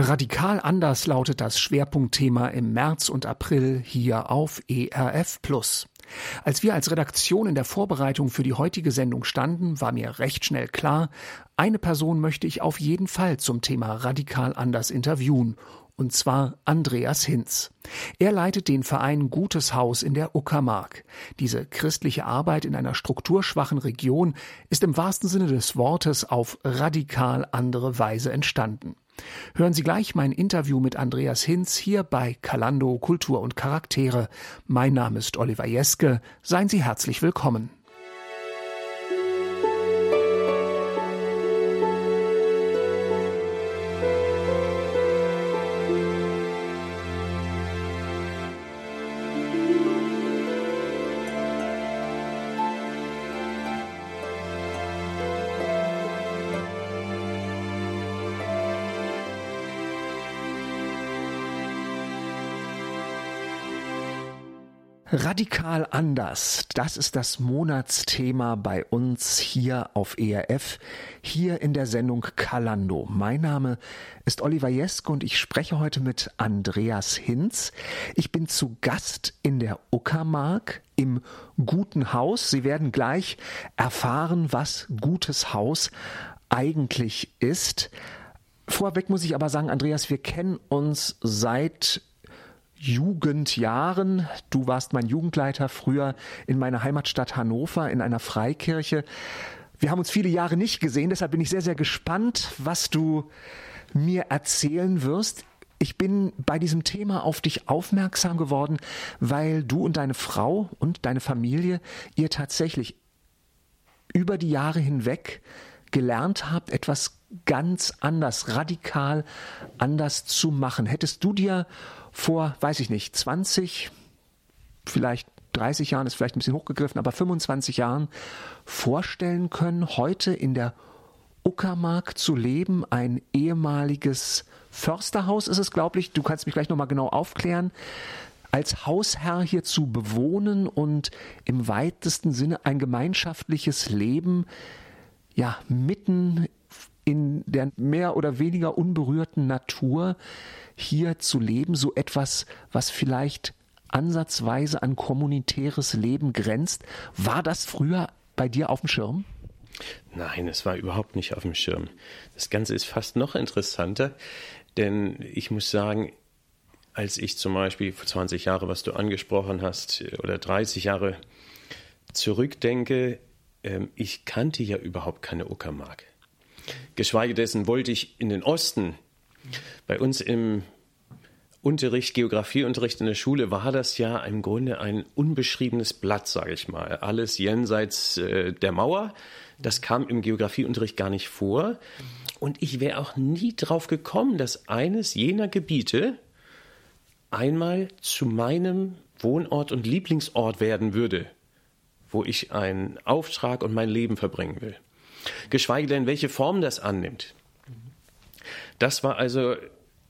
Radikal anders lautet das Schwerpunktthema im März und April hier auf ERF Plus. Als wir als Redaktion in der Vorbereitung für die heutige Sendung standen, war mir recht schnell klar, eine Person möchte ich auf jeden Fall zum Thema radikal anders interviewen, und zwar Andreas Hinz. Er leitet den Verein Gutes Haus in der Uckermark. Diese christliche Arbeit in einer strukturschwachen Region ist im wahrsten Sinne des Wortes auf radikal andere Weise entstanden. Hören Sie gleich mein Interview mit Andreas Hinz hier bei Kalando Kultur und Charaktere. Mein Name ist Oliver Jeske. Seien Sie herzlich willkommen. Radikal anders, das ist das Monatsthema bei uns hier auf ERF, hier in der Sendung Kalando. Mein Name ist Oliver Jesk und ich spreche heute mit Andreas Hinz. Ich bin zu Gast in der Uckermark im Guten Haus. Sie werden gleich erfahren, was Gutes Haus eigentlich ist. Vorweg muss ich aber sagen, Andreas, wir kennen uns seit Jugendjahren. Du warst mein Jugendleiter früher in meiner Heimatstadt Hannover in einer Freikirche. Wir haben uns viele Jahre nicht gesehen, deshalb bin ich sehr, sehr gespannt, was du mir erzählen wirst. Ich bin bei diesem Thema auf dich aufmerksam geworden, weil du und deine Frau und deine Familie ihr tatsächlich über die Jahre hinweg gelernt habt, etwas ganz anders, radikal anders zu machen. Hättest du dir vor, weiß ich nicht, 20, vielleicht 30 Jahren ist vielleicht ein bisschen hochgegriffen, aber 25 Jahren vorstellen können, heute in der Uckermark zu leben, ein ehemaliges Försterhaus ist es, glaube ich. Du kannst mich gleich nochmal genau aufklären. Als Hausherr hier zu bewohnen und im weitesten Sinne ein gemeinschaftliches Leben, ja, mitten in der mehr oder weniger unberührten Natur hier zu leben, so etwas, was vielleicht ansatzweise an kommunitäres Leben grenzt. War das früher bei dir auf dem Schirm? Nein, es war überhaupt nicht auf dem Schirm. Das Ganze ist fast noch interessanter, denn ich muss sagen, als ich zum Beispiel vor 20 Jahre, was du angesprochen hast, oder 30 Jahre zurückdenke, ähm, ich kannte ja überhaupt keine Uckermark. Geschweige dessen wollte ich in den Osten bei uns im Unterricht, Geografieunterricht in der Schule war das ja im Grunde ein unbeschriebenes Blatt, sage ich mal. Alles jenseits äh, der Mauer. Das kam im Geografieunterricht gar nicht vor. Und ich wäre auch nie drauf gekommen, dass eines jener Gebiete einmal zu meinem Wohnort und Lieblingsort werden würde, wo ich einen Auftrag und mein Leben verbringen will. Geschweige denn, welche Form das annimmt. Das war also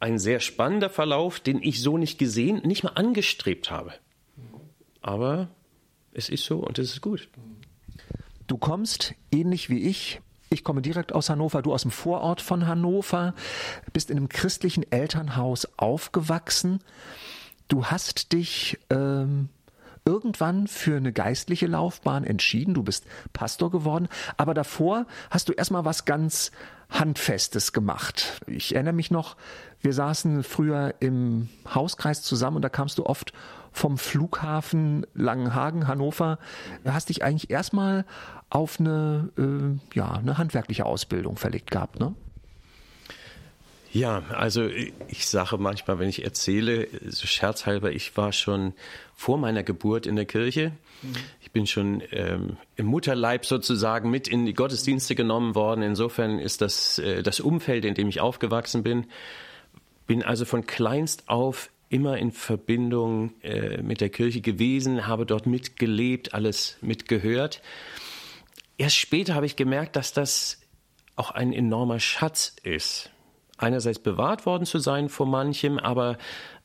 ein sehr spannender Verlauf, den ich so nicht gesehen, nicht mal angestrebt habe. Aber es ist so und es ist gut. Du kommst ähnlich wie ich. Ich komme direkt aus Hannover, du aus dem Vorort von Hannover, bist in einem christlichen Elternhaus aufgewachsen. Du hast dich ähm, irgendwann für eine geistliche Laufbahn entschieden. Du bist Pastor geworden, aber davor hast du erstmal was ganz Handfestes gemacht. Ich erinnere mich noch, wir saßen früher im Hauskreis zusammen und da kamst du oft vom Flughafen Langenhagen, Hannover. Da hast dich eigentlich erstmal auf eine, äh, ja, eine handwerkliche Ausbildung verlegt gehabt, ne? Ja, also ich sage manchmal, wenn ich erzähle, so scherzhalber, ich war schon vor meiner Geburt in der Kirche. Mhm. Ich bin schon ähm, im Mutterleib sozusagen mit in die Gottesdienste genommen worden. Insofern ist das äh, das Umfeld, in dem ich aufgewachsen bin. Bin also von kleinst auf immer in Verbindung äh, mit der Kirche gewesen, habe dort mitgelebt, alles mitgehört. Erst später habe ich gemerkt, dass das auch ein enormer Schatz ist einerseits bewahrt worden zu sein vor manchem, aber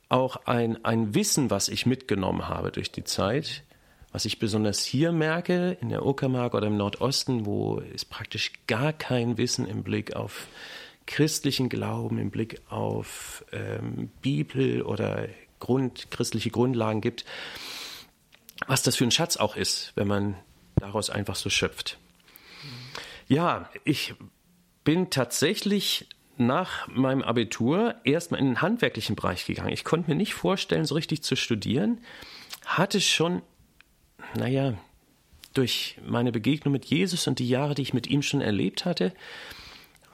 auch ein, ein Wissen, was ich mitgenommen habe durch die Zeit, was ich besonders hier merke, in der Uckermark oder im Nordosten, wo es praktisch gar kein Wissen im Blick auf christlichen Glauben, im Blick auf ähm, Bibel oder Grund, christliche Grundlagen gibt, was das für ein Schatz auch ist, wenn man daraus einfach so schöpft. Ja, ich bin tatsächlich nach meinem Abitur erstmal in den handwerklichen Bereich gegangen. Ich konnte mir nicht vorstellen, so richtig zu studieren. Hatte schon, naja, durch meine Begegnung mit Jesus und die Jahre, die ich mit ihm schon erlebt hatte,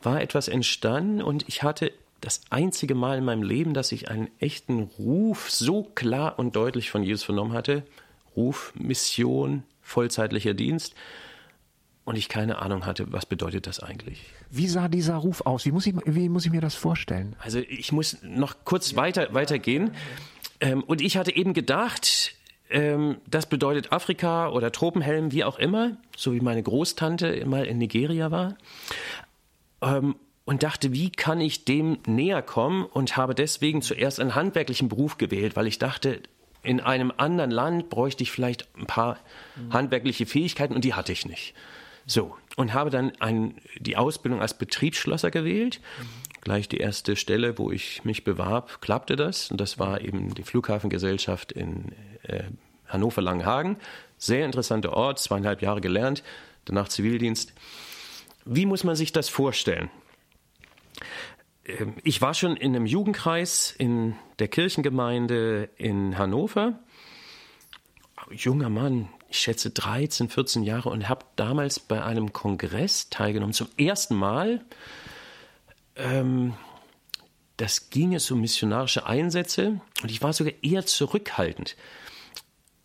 war etwas entstanden und ich hatte das einzige Mal in meinem Leben, dass ich einen echten Ruf so klar und deutlich von Jesus vernommen hatte. Ruf, Mission, vollzeitlicher Dienst. Und ich keine Ahnung hatte, was bedeutet das eigentlich. Wie sah dieser Ruf aus? Wie muss ich, wie muss ich mir das vorstellen? Also ich muss noch kurz weiter, weitergehen. Ähm, und ich hatte eben gedacht, ähm, das bedeutet Afrika oder Tropenhelm, wie auch immer, so wie meine Großtante mal in Nigeria war. Ähm, und dachte, wie kann ich dem näher kommen und habe deswegen zuerst einen handwerklichen Beruf gewählt, weil ich dachte, in einem anderen Land bräuchte ich vielleicht ein paar handwerkliche Fähigkeiten und die hatte ich nicht. So, und habe dann ein, die Ausbildung als Betriebsschlosser gewählt. Gleich die erste Stelle, wo ich mich bewarb, klappte das. Und das war eben die Flughafengesellschaft in äh, Hannover-Langenhagen. Sehr interessanter Ort, zweieinhalb Jahre gelernt, danach Zivildienst. Wie muss man sich das vorstellen? Ähm, ich war schon in einem Jugendkreis in der Kirchengemeinde in Hannover. Junger Mann, ich schätze 13, 14 Jahre und habe damals bei einem Kongress teilgenommen, zum ersten Mal. Ähm, das ging es um missionarische Einsätze und ich war sogar eher zurückhaltend.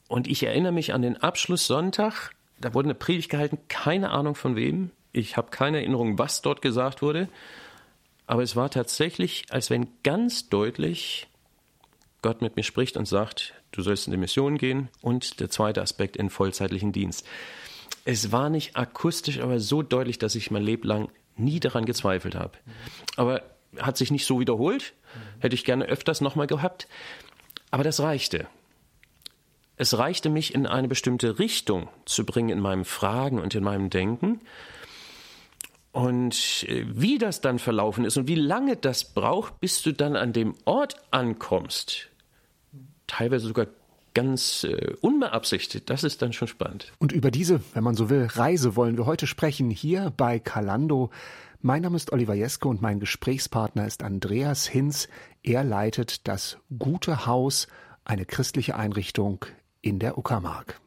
Und ich erinnere mich an den Abschlusssonntag, da wurde eine Predigt gehalten, keine Ahnung von wem. Ich habe keine Erinnerung, was dort gesagt wurde. Aber es war tatsächlich, als wenn ganz deutlich Gott mit mir spricht und sagt, du sollst in die Mission gehen und der zweite Aspekt in vollzeitlichen Dienst. Es war nicht akustisch, aber so deutlich, dass ich mein Leben lang nie daran gezweifelt habe. Aber hat sich nicht so wiederholt, hätte ich gerne öfters nochmal gehabt. Aber das reichte. Es reichte mich in eine bestimmte Richtung zu bringen in meinem Fragen und in meinem Denken. Und äh, wie das dann verlaufen ist und wie lange das braucht, bis du dann an dem Ort ankommst, teilweise sogar ganz äh, unbeabsichtigt, das ist dann schon spannend. Und über diese, wenn man so will, Reise wollen wir heute sprechen, hier bei Kalando. Mein Name ist Oliver Jeske und mein Gesprächspartner ist Andreas Hinz. Er leitet das Gute Haus, eine christliche Einrichtung in der Uckermark.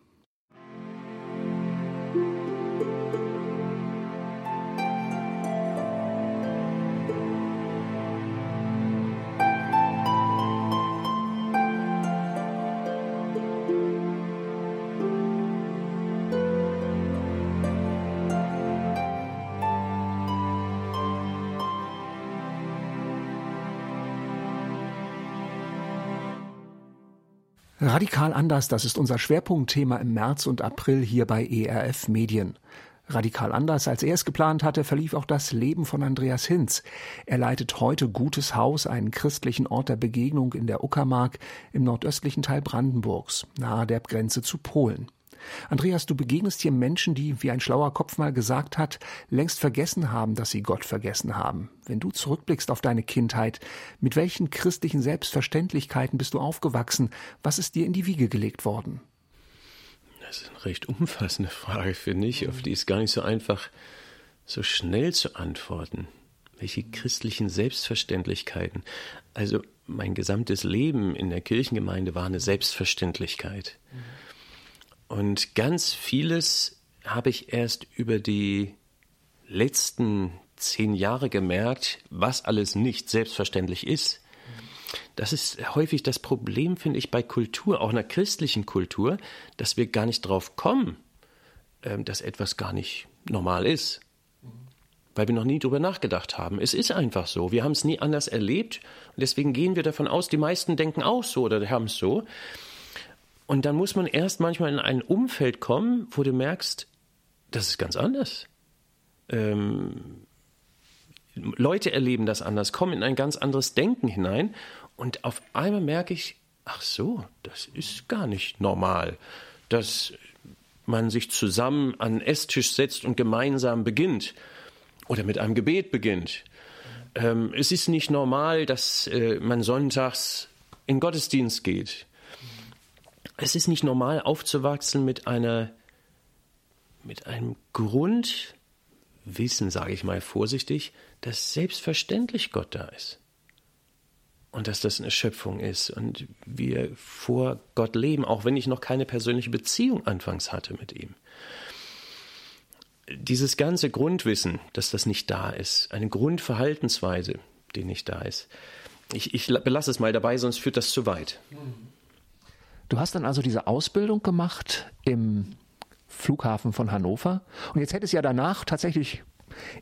Radikal anders, das ist unser Schwerpunktthema im März und April hier bei ERF Medien. Radikal anders, als er es geplant hatte, verlief auch das Leben von Andreas Hinz. Er leitet heute Gutes Haus, einen christlichen Ort der Begegnung in der Uckermark im nordöstlichen Teil Brandenburgs, nahe der Grenze zu Polen. Andreas, du begegnest hier Menschen, die, wie ein schlauer Kopf mal gesagt hat, längst vergessen haben, dass sie Gott vergessen haben. Wenn du zurückblickst auf deine Kindheit, mit welchen christlichen Selbstverständlichkeiten bist du aufgewachsen? Was ist dir in die Wiege gelegt worden? Das ist eine recht umfassende Frage, finde ich, auf die ist gar nicht so einfach, so schnell zu antworten. Welche christlichen Selbstverständlichkeiten? Also mein gesamtes Leben in der Kirchengemeinde war eine Selbstverständlichkeit. Mhm. Und ganz vieles habe ich erst über die letzten zehn Jahre gemerkt, was alles nicht selbstverständlich ist. Das ist häufig das Problem, finde ich, bei Kultur, auch einer christlichen Kultur, dass wir gar nicht drauf kommen, ähm, dass etwas gar nicht normal ist. Weil wir noch nie drüber nachgedacht haben. Es ist einfach so. Wir haben es nie anders erlebt und deswegen gehen wir davon aus, die meisten denken auch so oder haben es so. Und dann muss man erst manchmal in ein Umfeld kommen, wo du merkst, das ist ganz anders. Ähm, Leute erleben das anders, kommen in ein ganz anderes Denken hinein und auf einmal merke ich, ach so, das ist gar nicht normal, dass man sich zusammen an den Esstisch setzt und gemeinsam beginnt oder mit einem Gebet beginnt. Ähm, es ist nicht normal, dass äh, man sonntags in Gottesdienst geht. Es ist nicht normal aufzuwachsen mit einer mit einem Grundwissen, sage ich mal vorsichtig, dass selbstverständlich Gott da ist. Und dass das eine Schöpfung ist und wir vor Gott leben, auch wenn ich noch keine persönliche Beziehung anfangs hatte mit ihm. Dieses ganze Grundwissen, dass das nicht da ist, eine Grundverhaltensweise, die nicht da ist. Ich, ich belasse es mal dabei, sonst führt das zu weit. Du hast dann also diese Ausbildung gemacht im Flughafen von Hannover. Und jetzt hätte es ja danach tatsächlich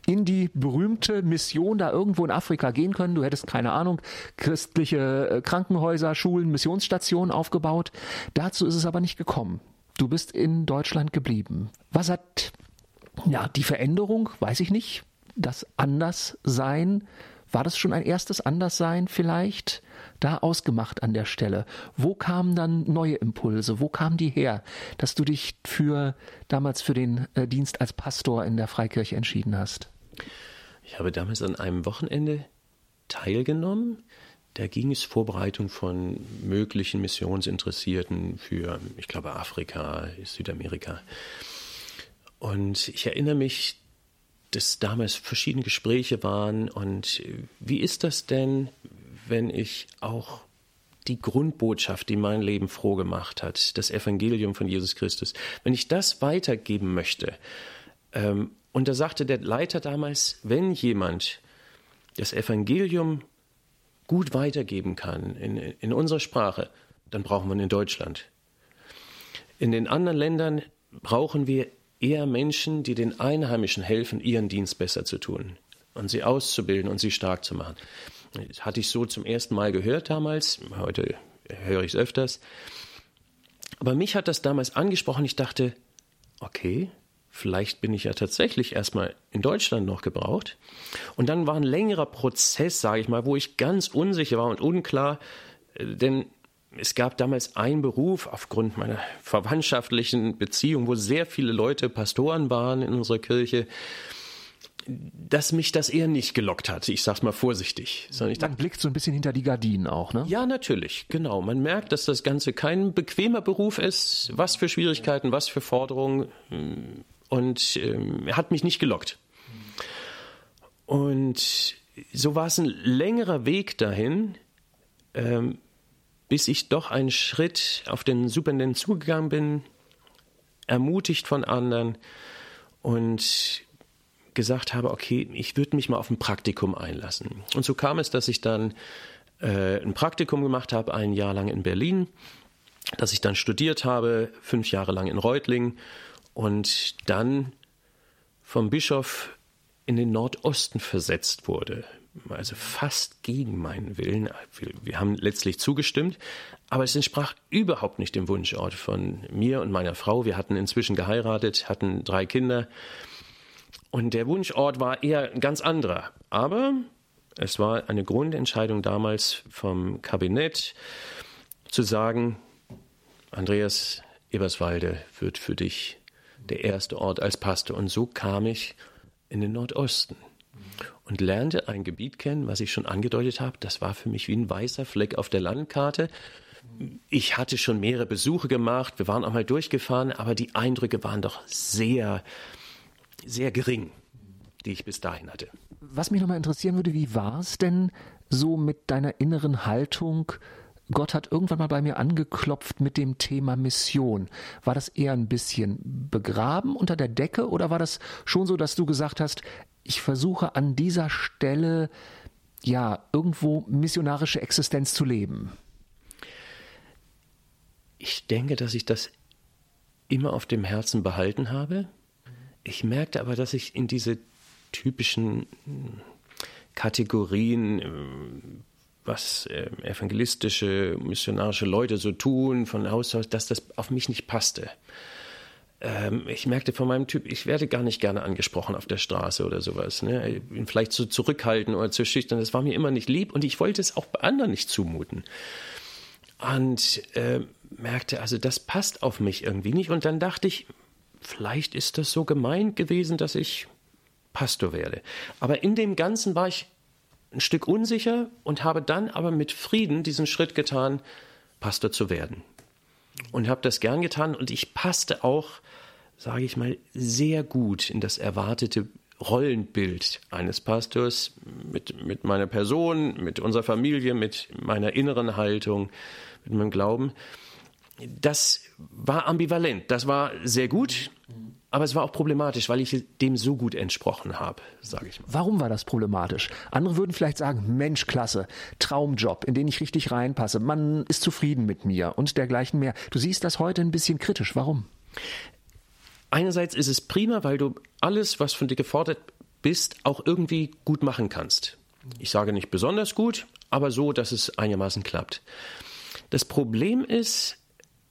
in die berühmte Mission da irgendwo in Afrika gehen können. Du hättest, keine Ahnung, christliche äh, Krankenhäuser, Schulen, Missionsstationen aufgebaut. Dazu ist es aber nicht gekommen. Du bist in Deutschland geblieben. Was hat, ja, die Veränderung, weiß ich nicht, das Anderssein, war das schon ein erstes Anderssein vielleicht? Da ausgemacht an der Stelle? Wo kamen dann neue Impulse? Wo kamen die her, dass du dich für damals für den äh, Dienst als Pastor in der Freikirche entschieden hast? Ich habe damals an einem Wochenende teilgenommen. Da ging es Vorbereitung von möglichen Missionsinteressierten für, ich glaube, Afrika, Südamerika. Und ich erinnere mich, dass damals verschiedene Gespräche waren. Und wie ist das denn, wenn ich auch die Grundbotschaft, die mein Leben froh gemacht hat, das Evangelium von Jesus Christus, wenn ich das weitergeben möchte, ähm, und da sagte der Leiter damals, wenn jemand das Evangelium gut weitergeben kann in, in unserer Sprache, dann brauchen wir ihn in Deutschland. In den anderen Ländern brauchen wir eher Menschen, die den Einheimischen helfen, ihren Dienst besser zu tun und sie auszubilden und sie stark zu machen. Das hatte ich so zum ersten Mal gehört damals. Heute höre ich es öfters. Aber mich hat das damals angesprochen. Ich dachte, okay, vielleicht bin ich ja tatsächlich erstmal in Deutschland noch gebraucht. Und dann war ein längerer Prozess, sage ich mal, wo ich ganz unsicher war und unklar, denn es gab damals einen Beruf aufgrund meiner verwandtschaftlichen Beziehung, wo sehr viele Leute Pastoren waren in unserer Kirche dass mich das eher nicht gelockt hat. Ich sag's mal vorsichtig. Sondern ich Man blickt so ein bisschen hinter die Gardinen auch, ne? Ja, natürlich, genau. Man merkt, dass das Ganze kein bequemer Beruf ist. Was für Schwierigkeiten, was für Forderungen. Und ähm, er hat mich nicht gelockt. Und so war es ein längerer Weg dahin, ähm, bis ich doch einen Schritt auf den Superintendenten zugegangen bin, ermutigt von anderen und gesagt habe, okay, ich würde mich mal auf ein Praktikum einlassen. Und so kam es, dass ich dann äh, ein Praktikum gemacht habe, ein Jahr lang in Berlin, dass ich dann studiert habe, fünf Jahre lang in Reutlingen und dann vom Bischof in den Nordosten versetzt wurde. Also fast gegen meinen Willen. Wir, wir haben letztlich zugestimmt, aber es entsprach überhaupt nicht dem Wunschort von mir und meiner Frau. Wir hatten inzwischen geheiratet, hatten drei Kinder und der Wunschort war eher ein ganz anderer. Aber es war eine Grundentscheidung damals vom Kabinett zu sagen, Andreas Eberswalde wird für dich der erste Ort als Pastor. Und so kam ich in den Nordosten und lernte ein Gebiet kennen, was ich schon angedeutet habe. Das war für mich wie ein weißer Fleck auf der Landkarte. Ich hatte schon mehrere Besuche gemacht, wir waren auch mal durchgefahren, aber die Eindrücke waren doch sehr sehr gering, die ich bis dahin hatte. Was mich nochmal interessieren würde, wie war es denn so mit deiner inneren Haltung? Gott hat irgendwann mal bei mir angeklopft mit dem Thema Mission. War das eher ein bisschen begraben unter der Decke oder war das schon so, dass du gesagt hast, ich versuche an dieser Stelle ja irgendwo missionarische Existenz zu leben? Ich denke, dass ich das immer auf dem Herzen behalten habe. Ich merkte aber, dass ich in diese typischen hm, Kategorien, äh, was äh, evangelistische, missionarische Leute so tun, von Haus aus, dass das auf mich nicht passte. Ähm, ich merkte von meinem Typ, ich werde gar nicht gerne angesprochen auf der Straße oder sowas. Ne? Vielleicht zu zurückhalten oder zu schüchtern. Das war mir immer nicht lieb und ich wollte es auch bei anderen nicht zumuten. Und äh, merkte, also das passt auf mich irgendwie nicht. Und dann dachte ich, vielleicht ist das so gemeint gewesen, dass ich Pastor werde. Aber in dem Ganzen war ich ein Stück unsicher und habe dann aber mit Frieden diesen Schritt getan, Pastor zu werden. Und habe das gern getan und ich passte auch, sage ich mal, sehr gut in das erwartete Rollenbild eines Pastors mit, mit meiner Person, mit unserer Familie, mit meiner inneren Haltung, mit meinem Glauben. Das war ambivalent, das war sehr gut, aber es war auch problematisch, weil ich dem so gut entsprochen habe, sage ich mal. Warum war das problematisch? Andere würden vielleicht sagen, Mensch, klasse, Traumjob, in den ich richtig reinpasse, man ist zufrieden mit mir und dergleichen mehr. Du siehst das heute ein bisschen kritisch. Warum? Einerseits ist es prima, weil du alles, was von dir gefordert bist, auch irgendwie gut machen kannst. Ich sage nicht besonders gut, aber so, dass es einigermaßen klappt. Das Problem ist,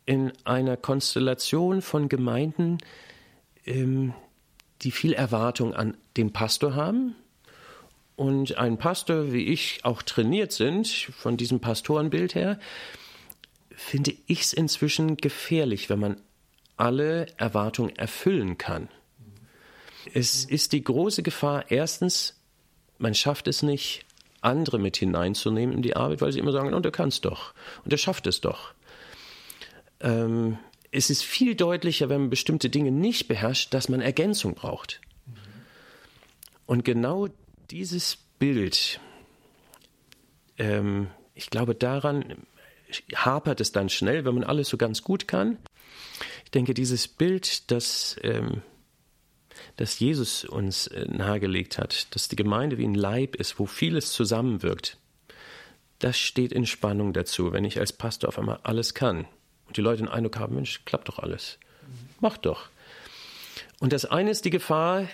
in einer Konstellation von Gemeinden, ähm, die viel Erwartung an den Pastor haben und ein Pastor wie ich auch trainiert sind, von diesem Pastorenbild her, finde ich es inzwischen gefährlich, wenn man alle Erwartungen erfüllen kann. Es ist die große Gefahr, erstens, man schafft es nicht, andere mit hineinzunehmen in die Arbeit, weil sie immer sagen, und er es doch und er schafft es doch. Ähm, es ist viel deutlicher, wenn man bestimmte Dinge nicht beherrscht, dass man Ergänzung braucht. Und genau dieses Bild, ähm, ich glaube, daran hapert es dann schnell, wenn man alles so ganz gut kann. Ich denke, dieses Bild, das, ähm, das Jesus uns äh, nahegelegt hat, dass die Gemeinde wie ein Leib ist, wo vieles zusammenwirkt, das steht in Spannung dazu, wenn ich als Pastor auf einmal alles kann und die Leute den Eindruck haben, Mensch, klappt doch alles. Mach doch. Und das eine ist die Gefahr,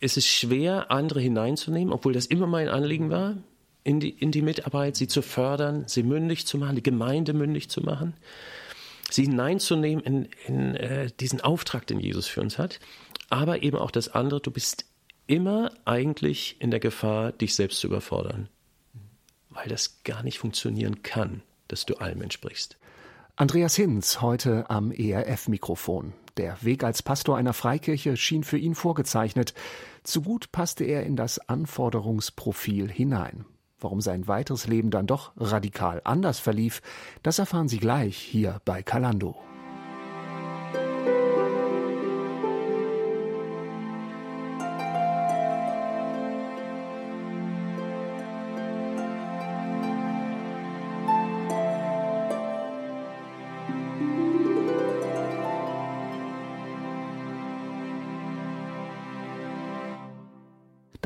es ist schwer, andere hineinzunehmen, obwohl das immer mein Anliegen war, in die, in die Mitarbeit, sie zu fördern, sie mündig zu machen, die Gemeinde mündig zu machen sie hineinzunehmen in, in äh, diesen Auftrag, den Jesus für uns hat. Aber eben auch das andere, du bist immer eigentlich in der Gefahr, dich selbst zu überfordern. Weil das gar nicht funktionieren kann, dass du allem entsprichst. Andreas Hinz heute am ERF-Mikrofon. Der Weg als Pastor einer Freikirche schien für ihn vorgezeichnet. Zu gut passte er in das Anforderungsprofil hinein. Warum sein weiteres Leben dann doch radikal anders verlief, das erfahren Sie gleich hier bei Kalando.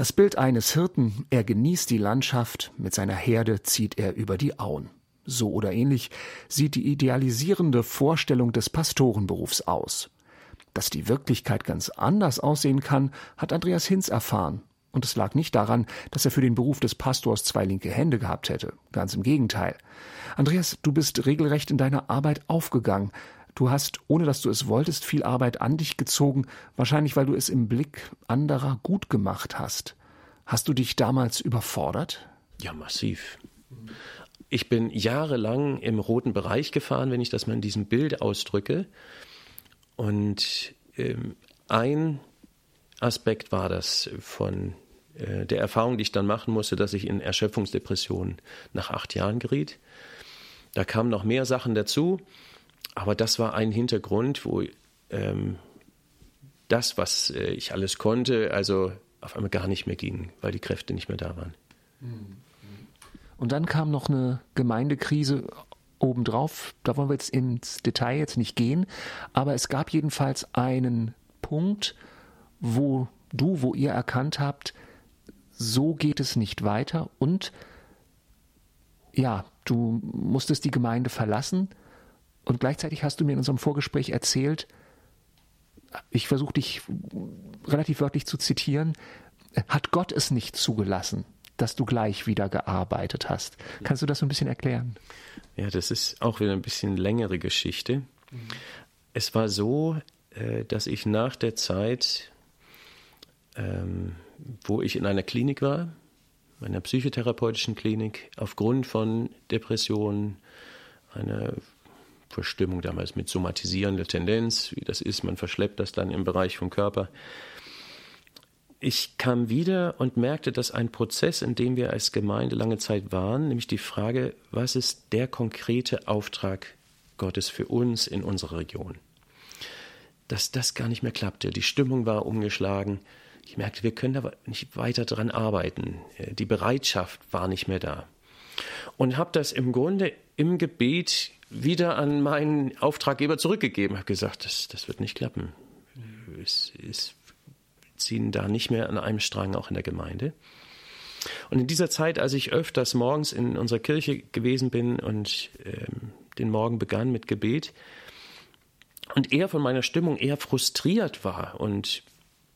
Das Bild eines Hirten, er genießt die Landschaft, mit seiner Herde zieht er über die Auen. So oder ähnlich sieht die idealisierende Vorstellung des Pastorenberufs aus. Dass die Wirklichkeit ganz anders aussehen kann, hat Andreas Hinz erfahren. Und es lag nicht daran, dass er für den Beruf des Pastors zwei linke Hände gehabt hätte. Ganz im Gegenteil. Andreas, du bist regelrecht in deiner Arbeit aufgegangen. Du hast, ohne dass du es wolltest, viel Arbeit an dich gezogen, wahrscheinlich weil du es im Blick anderer gut gemacht hast. Hast du dich damals überfordert? Ja, massiv. Ich bin jahrelang im roten Bereich gefahren, wenn ich das mal in diesem Bild ausdrücke. Und ähm, ein Aspekt war das von äh, der Erfahrung, die ich dann machen musste, dass ich in Erschöpfungsdepressionen nach acht Jahren geriet. Da kamen noch mehr Sachen dazu. Aber das war ein Hintergrund, wo ähm, das, was äh, ich alles konnte, also auf einmal gar nicht mehr ging, weil die Kräfte nicht mehr da waren. Und dann kam noch eine Gemeindekrise obendrauf. Da wollen wir jetzt ins Detail jetzt nicht gehen. Aber es gab jedenfalls einen Punkt, wo du, wo ihr erkannt habt, so geht es nicht weiter. Und ja, du musstest die Gemeinde verlassen und gleichzeitig hast du mir in unserem Vorgespräch erzählt, ich versuche dich relativ wörtlich zu zitieren, hat Gott es nicht zugelassen, dass du gleich wieder gearbeitet hast. Kannst du das so ein bisschen erklären? Ja, das ist auch wieder ein bisschen längere Geschichte. Mhm. Es war so, äh, dass ich nach der Zeit, ähm, wo ich in einer Klinik war, einer psychotherapeutischen Klinik, aufgrund von Depressionen, einer Verstimmung damals mit somatisierender Tendenz, wie das ist, man verschleppt das dann im Bereich vom Körper. ich kam wieder und merkte, dass ein Prozess, in dem wir als Gemeinde lange Zeit waren, nämlich die Frage, was ist der konkrete Auftrag Gottes für uns in unserer Region? Dass das gar nicht mehr klappte. Die Stimmung war umgeschlagen. Ich merkte, wir können aber nicht weiter daran arbeiten. Die Bereitschaft war nicht mehr da. Und habe das im Grunde im Gebet wieder an meinen Auftraggeber zurückgegeben. Habe gesagt, das, das wird nicht klappen. Es, es ziehen da nicht mehr an einem Strang, auch in der Gemeinde. Und in dieser Zeit, als ich öfters morgens in unserer Kirche gewesen bin und ähm, den Morgen begann mit Gebet und er von meiner Stimmung eher frustriert war und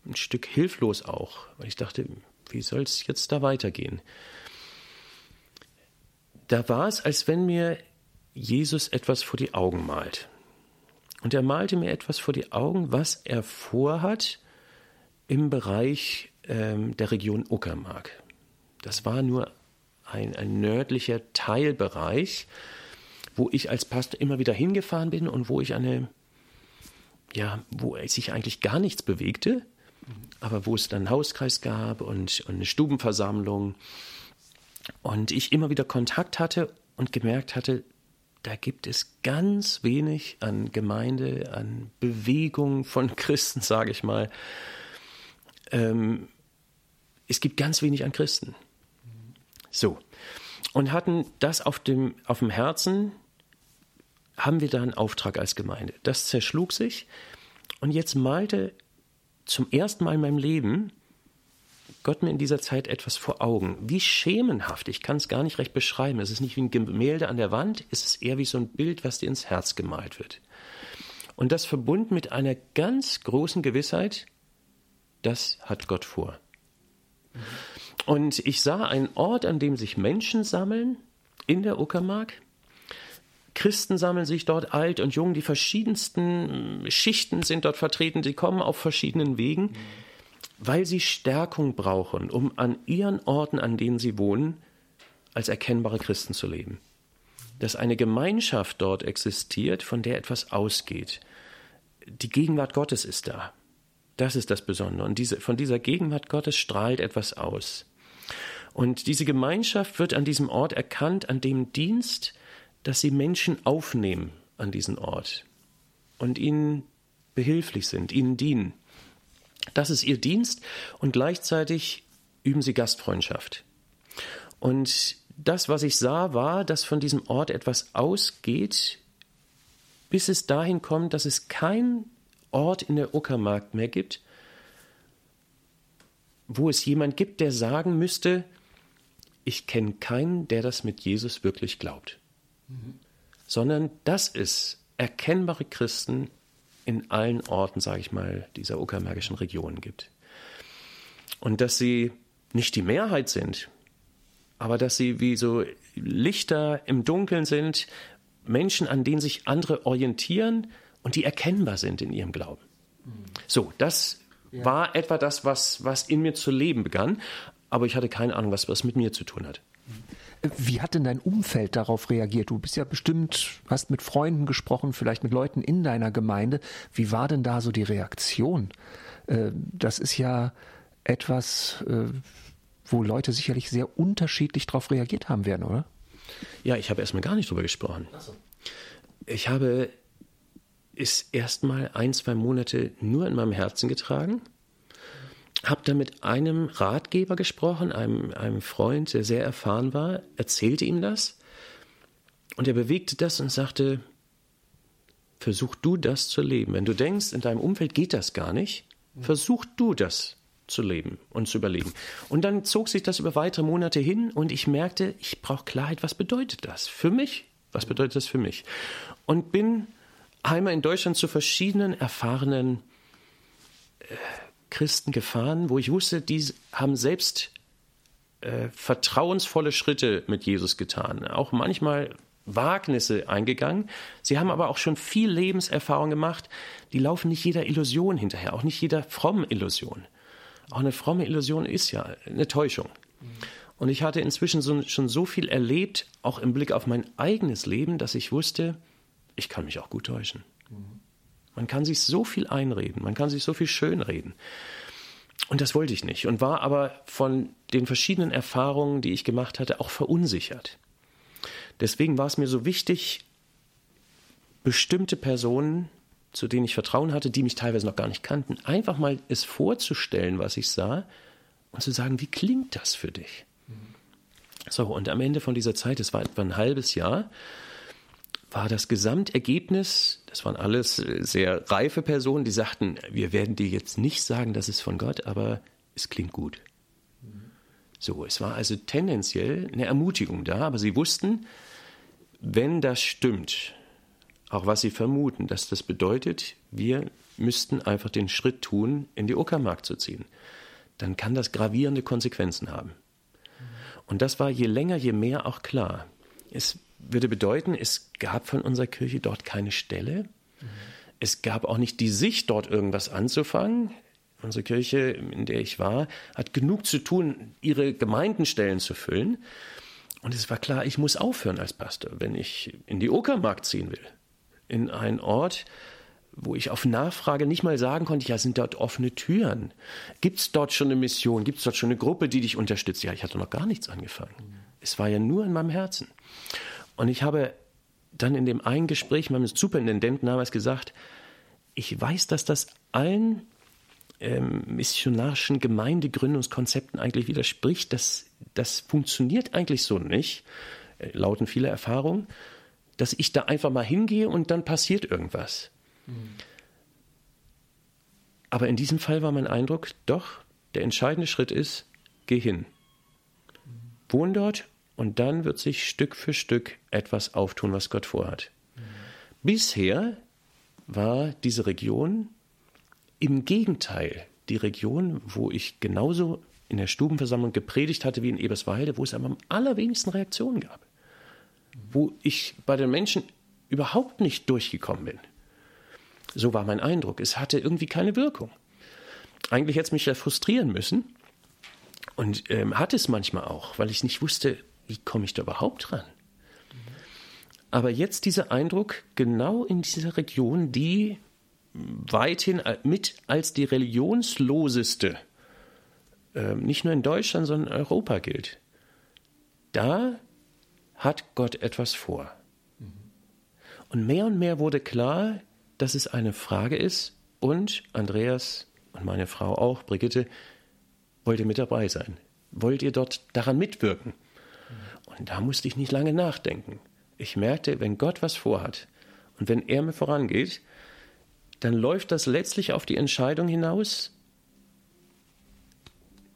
ein Stück hilflos auch, weil ich dachte, wie soll es jetzt da weitergehen? Da war es, als wenn mir Jesus etwas vor die Augen malt. Und er malte mir etwas vor die Augen, was er vorhat im Bereich ähm, der Region Uckermark. Das war nur ein, ein nördlicher Teilbereich, wo ich als Pastor immer wieder hingefahren bin und wo ich eine, ja, wo sich eigentlich gar nichts bewegte, aber wo es dann einen Hauskreis gab und, und eine Stubenversammlung und ich immer wieder Kontakt hatte und gemerkt hatte, da gibt es ganz wenig an Gemeinde, an Bewegung von Christen, sage ich mal. Ähm, es gibt ganz wenig an Christen. So. Und hatten das auf dem, auf dem Herzen, haben wir da einen Auftrag als Gemeinde. Das zerschlug sich. Und jetzt malte zum ersten Mal in meinem Leben Gott mir in dieser Zeit etwas vor Augen. Wie schemenhaft, ich kann es gar nicht recht beschreiben. Es ist nicht wie ein Gemälde an der Wand, es ist eher wie so ein Bild, was dir ins Herz gemalt wird. Und das verbunden mit einer ganz großen Gewissheit, das hat Gott vor. Und ich sah einen Ort, an dem sich Menschen sammeln, in der Uckermark. Christen sammeln sich dort, alt und jung, die verschiedensten Schichten sind dort vertreten, sie kommen auf verschiedenen Wegen. Mhm weil sie Stärkung brauchen, um an ihren Orten, an denen sie wohnen, als erkennbare Christen zu leben. Dass eine Gemeinschaft dort existiert, von der etwas ausgeht. Die Gegenwart Gottes ist da. Das ist das Besondere. Und diese, von dieser Gegenwart Gottes strahlt etwas aus. Und diese Gemeinschaft wird an diesem Ort erkannt, an dem Dienst, dass sie Menschen aufnehmen an diesen Ort und ihnen behilflich sind, ihnen dienen. Das ist ihr Dienst und gleichzeitig üben sie Gastfreundschaft. Und das, was ich sah, war, dass von diesem Ort etwas ausgeht, bis es dahin kommt, dass es keinen Ort in der Uckermark mehr gibt, wo es jemand gibt, der sagen müsste, ich kenne keinen, der das mit Jesus wirklich glaubt. Mhm. Sondern dass es erkennbare Christen in allen Orten, sage ich mal, dieser uckermärkischen Region gibt. Und dass sie nicht die Mehrheit sind, aber dass sie wie so Lichter im Dunkeln sind, Menschen, an denen sich andere orientieren und die erkennbar sind in ihrem Glauben. So, das ja. war etwa das, was, was in mir zu leben begann, aber ich hatte keine Ahnung, was das mit mir zu tun hat. Wie hat denn dein Umfeld darauf reagiert? Du bist ja bestimmt, hast mit Freunden gesprochen, vielleicht mit Leuten in deiner Gemeinde. Wie war denn da so die Reaktion? Äh, das ist ja etwas, äh, wo Leute sicherlich sehr unterschiedlich darauf reagiert haben werden, oder? Ja, ich habe erstmal gar nicht drüber gesprochen. So. Ich habe es erstmal ein, zwei Monate nur in meinem Herzen getragen habe da mit einem Ratgeber gesprochen, einem, einem Freund, der sehr erfahren war, erzählte ihm das und er bewegte das und sagte, versuch du das zu leben. Wenn du denkst, in deinem Umfeld geht das gar nicht, versuch du das zu leben und zu überlegen. Und dann zog sich das über weitere Monate hin und ich merkte, ich brauche Klarheit, was bedeutet das für mich? Was bedeutet das für mich? Und bin einmal in Deutschland zu verschiedenen erfahrenen äh, Christen gefahren, wo ich wusste, die haben selbst äh, vertrauensvolle Schritte mit Jesus getan, auch manchmal Wagnisse eingegangen. Sie haben aber auch schon viel Lebenserfahrung gemacht. Die laufen nicht jeder Illusion hinterher, auch nicht jeder frommen Illusion. Auch eine fromme Illusion ist ja eine Täuschung. Und ich hatte inzwischen so, schon so viel erlebt, auch im Blick auf mein eigenes Leben, dass ich wusste, ich kann mich auch gut täuschen. Man kann sich so viel einreden, man kann sich so viel schönreden. Und das wollte ich nicht und war aber von den verschiedenen Erfahrungen, die ich gemacht hatte, auch verunsichert. Deswegen war es mir so wichtig, bestimmte Personen, zu denen ich Vertrauen hatte, die mich teilweise noch gar nicht kannten, einfach mal es vorzustellen, was ich sah und zu sagen, wie klingt das für dich? So, und am Ende von dieser Zeit, es war etwa ein halbes Jahr, war das Gesamtergebnis, das waren alles sehr reife Personen, die sagten, wir werden dir jetzt nicht sagen, das ist von Gott, aber es klingt gut. So, es war also tendenziell eine Ermutigung da, aber sie wussten, wenn das stimmt, auch was sie vermuten, dass das bedeutet, wir müssten einfach den Schritt tun, in die Uckermark zu ziehen, dann kann das gravierende Konsequenzen haben. Und das war je länger, je mehr auch klar. Es würde bedeuten, es gab von unserer Kirche dort keine Stelle. Mhm. Es gab auch nicht die Sicht, dort irgendwas anzufangen. Unsere Kirche, in der ich war, hat genug zu tun, ihre Gemeindenstellen zu füllen. Und es war klar, ich muss aufhören als Pastor, wenn ich in die Uckermark ziehen will. In einen Ort, wo ich auf Nachfrage nicht mal sagen konnte, ja, sind dort offene Türen? Gibt es dort schon eine Mission? Gibt es dort schon eine Gruppe, die dich unterstützt? Ja, ich hatte noch gar nichts angefangen. Es war ja nur in meinem Herzen. Und ich habe dann in dem einen Gespräch meinem Superintendenten damals gesagt, ich weiß, dass das allen ähm, missionarischen Gemeindegründungskonzepten eigentlich widerspricht. Das, das funktioniert eigentlich so nicht, äh, lauten viele Erfahrungen, dass ich da einfach mal hingehe und dann passiert irgendwas. Mhm. Aber in diesem Fall war mein Eindruck, doch, der entscheidende Schritt ist, geh hin. Wohn dort und dann wird sich Stück für Stück etwas auftun, was Gott vorhat. Mhm. Bisher war diese Region im Gegenteil die Region, wo ich genauso in der Stubenversammlung gepredigt hatte wie in Eberswalde, wo es am allerwenigsten Reaktionen gab. Wo ich bei den Menschen überhaupt nicht durchgekommen bin. So war mein Eindruck. Es hatte irgendwie keine Wirkung. Eigentlich hätte es mich ja frustrieren müssen. Und ähm, hat es manchmal auch, weil ich nicht wusste, wie komme ich da überhaupt ran. Aber jetzt dieser Eindruck, genau in dieser Region, die weithin mit als die religionsloseste, äh, nicht nur in Deutschland, sondern in Europa gilt. Da hat Gott etwas vor. Und mehr und mehr wurde klar, dass es eine Frage ist und Andreas und meine Frau auch, Brigitte, wollt ihr mit dabei sein? Wollt ihr dort daran mitwirken? Da musste ich nicht lange nachdenken. Ich merkte, wenn Gott was vorhat und wenn er mir vorangeht, dann läuft das letztlich auf die Entscheidung hinaus,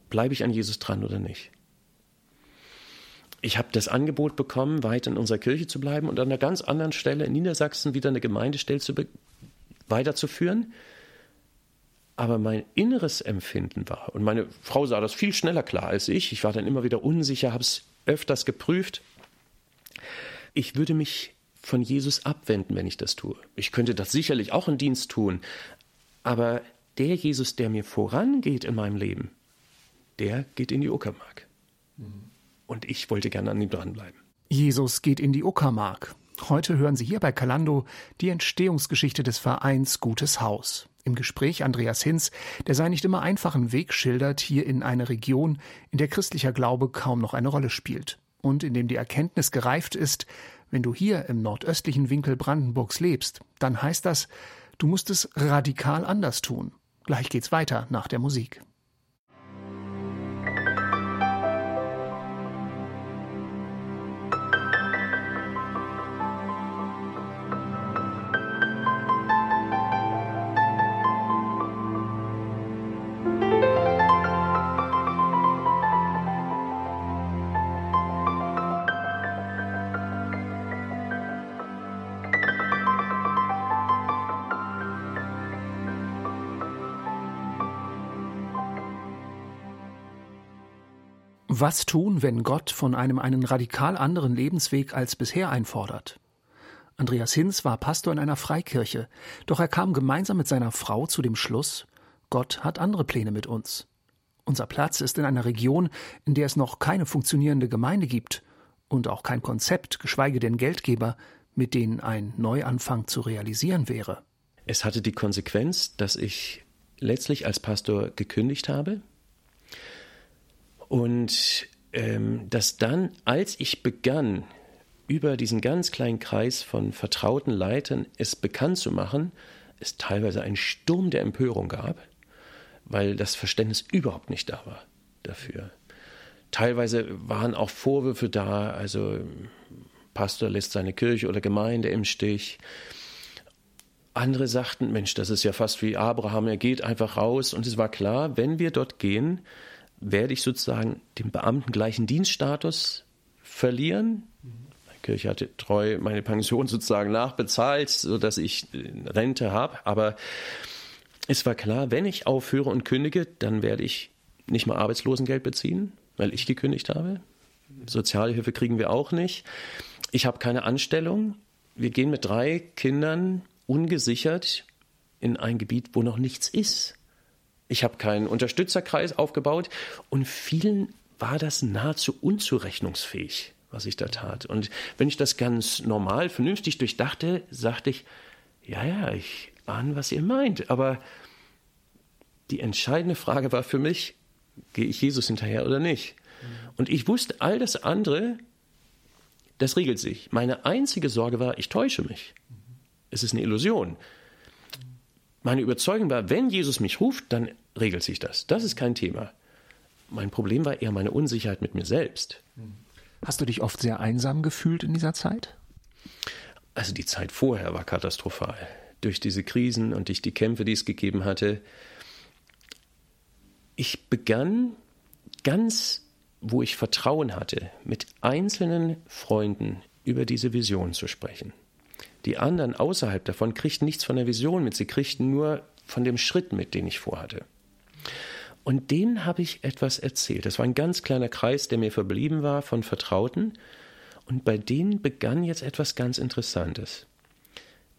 bleibe ich an Jesus dran oder nicht. Ich habe das Angebot bekommen, weiter in unserer Kirche zu bleiben und an einer ganz anderen Stelle in Niedersachsen wieder eine Gemeindestelle zu weiterzuführen. Aber mein inneres Empfinden war, und meine Frau sah das viel schneller klar als ich, ich war dann immer wieder unsicher, habe es öfters geprüft, ich würde mich von Jesus abwenden, wenn ich das tue. Ich könnte das sicherlich auch in Dienst tun, aber der Jesus, der mir vorangeht in meinem Leben, der geht in die Uckermark. Und ich wollte gerne an ihm dranbleiben. Jesus geht in die Uckermark. Heute hören Sie hier bei Kalando die Entstehungsgeschichte des Vereins Gutes Haus. Im Gespräch Andreas Hinz, der seinen nicht immer einfachen Weg schildert, hier in eine Region, in der christlicher Glaube kaum noch eine Rolle spielt und in dem die Erkenntnis gereift ist, wenn du hier im nordöstlichen Winkel Brandenburgs lebst, dann heißt das, du musst es radikal anders tun. Gleich geht's weiter nach der Musik. Was tun, wenn Gott von einem einen radikal anderen Lebensweg als bisher einfordert? Andreas Hinz war Pastor in einer Freikirche, doch er kam gemeinsam mit seiner Frau zu dem Schluss, Gott hat andere Pläne mit uns. Unser Platz ist in einer Region, in der es noch keine funktionierende Gemeinde gibt und auch kein Konzept, geschweige denn Geldgeber, mit denen ein Neuanfang zu realisieren wäre. Es hatte die Konsequenz, dass ich letztlich als Pastor gekündigt habe und ähm, dass dann, als ich begann, über diesen ganz kleinen Kreis von vertrauten Leitern es bekannt zu machen, es teilweise einen Sturm der Empörung gab, weil das Verständnis überhaupt nicht da war dafür. Teilweise waren auch Vorwürfe da, also Pastor lässt seine Kirche oder Gemeinde im Stich. Andere sagten, Mensch, das ist ja fast wie Abraham, er geht einfach raus. Und es war klar, wenn wir dort gehen, werde ich sozusagen den Beamten gleichen Dienststatus verlieren. Die Kirche hatte treu meine Pension sozusagen nachbezahlt, sodass ich Rente habe. Aber es war klar, wenn ich aufhöre und kündige, dann werde ich nicht mal Arbeitslosengeld beziehen, weil ich gekündigt habe. Sozialhilfe kriegen wir auch nicht. Ich habe keine Anstellung. Wir gehen mit drei Kindern ungesichert in ein Gebiet, wo noch nichts ist. Ich habe keinen Unterstützerkreis aufgebaut und vielen war das nahezu unzurechnungsfähig, was ich da tat. Und wenn ich das ganz normal, vernünftig durchdachte, sagte ich, ja, ja, ich ahne, was ihr meint. Aber die entscheidende Frage war für mich, gehe ich Jesus hinterher oder nicht? Und ich wusste, all das andere, das regelt sich. Meine einzige Sorge war, ich täusche mich. Es ist eine Illusion. Meine Überzeugung war, wenn Jesus mich ruft, dann regelt sich das. Das ist kein Thema. Mein Problem war eher meine Unsicherheit mit mir selbst. Hast du dich oft sehr einsam gefühlt in dieser Zeit? Also die Zeit vorher war katastrophal. Durch diese Krisen und durch die Kämpfe, die es gegeben hatte. Ich begann ganz wo ich Vertrauen hatte, mit einzelnen Freunden über diese Vision zu sprechen. Die anderen außerhalb davon kriegten nichts von der Vision mit, sie kriegten nur von dem Schritt mit, den ich vorhatte. Und denen habe ich etwas erzählt. Das war ein ganz kleiner Kreis, der mir verblieben war von Vertrauten. Und bei denen begann jetzt etwas ganz Interessantes.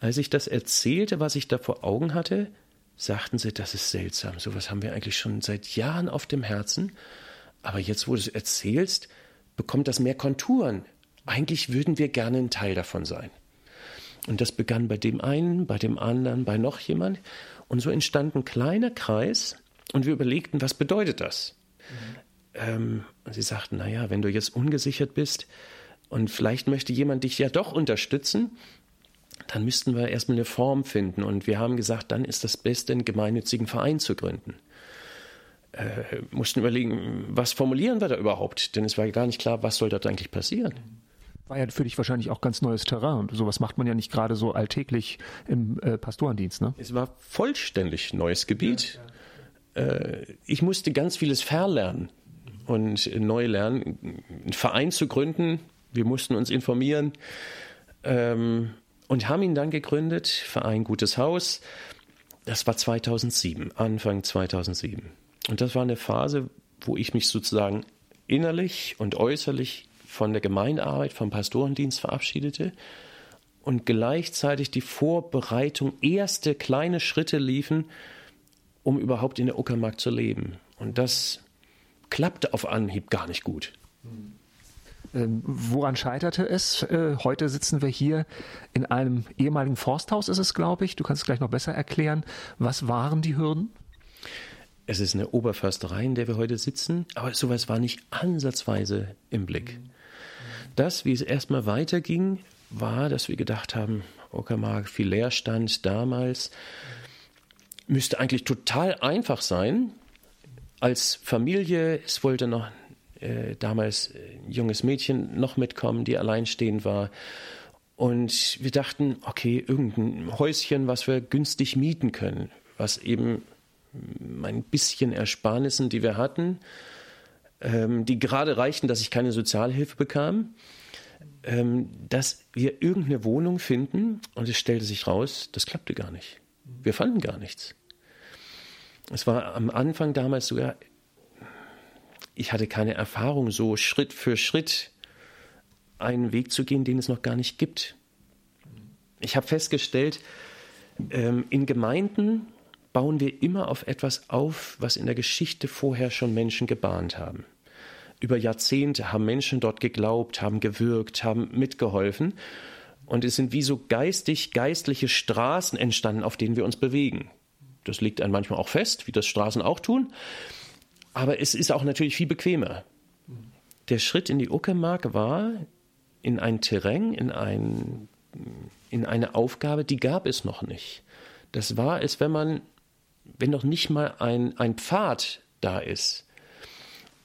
Als ich das erzählte, was ich da vor Augen hatte, sagten sie, das ist seltsam. Sowas haben wir eigentlich schon seit Jahren auf dem Herzen. Aber jetzt, wo du es erzählst, bekommt das mehr Konturen. Eigentlich würden wir gerne ein Teil davon sein. Und das begann bei dem einen, bei dem anderen, bei noch jemand. Und so entstand ein kleiner Kreis und wir überlegten, was bedeutet das? Mhm. Ähm, und sie sagten, naja, wenn du jetzt ungesichert bist und vielleicht möchte jemand dich ja doch unterstützen, dann müssten wir erstmal eine Form finden. Und wir haben gesagt, dann ist das Beste, einen gemeinnützigen Verein zu gründen äh, mussten überlegen, was formulieren wir da überhaupt? Denn es war gar nicht klar, was soll dort eigentlich passieren. War ja für dich wahrscheinlich auch ganz neues Terrain und sowas macht man ja nicht gerade so alltäglich im äh, Pastorendienst, ne? Es war vollständig neues Gebiet. Ja, ja. Äh, ich musste ganz vieles verlernen und neu lernen, einen Verein zu gründen. Wir mussten uns informieren ähm, und haben ihn dann gegründet, Verein Gutes Haus. Das war 2007, Anfang 2007. Und das war eine Phase, wo ich mich sozusagen innerlich und äußerlich von der Gemeindearbeit, vom Pastorendienst verabschiedete und gleichzeitig die Vorbereitung, erste kleine Schritte liefen, um überhaupt in der Uckermark zu leben. Und das klappte auf Anhieb gar nicht gut. Ähm, woran scheiterte es? Äh, heute sitzen wir hier in einem ehemaligen Forsthaus, ist es, glaube ich. Du kannst es gleich noch besser erklären. Was waren die Hürden? es ist eine Oberförsterei, in der wir heute sitzen, aber sowas war nicht ansatzweise im Blick. Das, wie es erstmal weiterging, war, dass wir gedacht haben, Uckermark, viel Leerstand damals, müsste eigentlich total einfach sein. Als Familie, es wollte noch äh, damals ein junges Mädchen noch mitkommen, die alleinstehend war. Und wir dachten, okay, irgendein Häuschen, was wir günstig mieten können, was eben ein bisschen Ersparnissen, die wir hatten, ähm, die gerade reichten, dass ich keine Sozialhilfe bekam, ähm, dass wir irgendeine Wohnung finden und es stellte sich raus, das klappte gar nicht. Wir fanden gar nichts. Es war am Anfang damals sogar, ich hatte keine Erfahrung, so Schritt für Schritt einen Weg zu gehen, den es noch gar nicht gibt. Ich habe festgestellt, ähm, in Gemeinden, bauen wir immer auf etwas auf, was in der Geschichte vorher schon Menschen gebahnt haben. Über Jahrzehnte haben Menschen dort geglaubt, haben gewirkt, haben mitgeholfen. Und es sind wie so geistig, geistliche Straßen entstanden, auf denen wir uns bewegen. Das liegt einem manchmal auch fest, wie das Straßen auch tun. Aber es ist auch natürlich viel bequemer. Der Schritt in die Uckermark war in ein Terrain, in, ein, in eine Aufgabe, die gab es noch nicht. Das war es, wenn man, wenn noch nicht mal ein, ein Pfad da ist.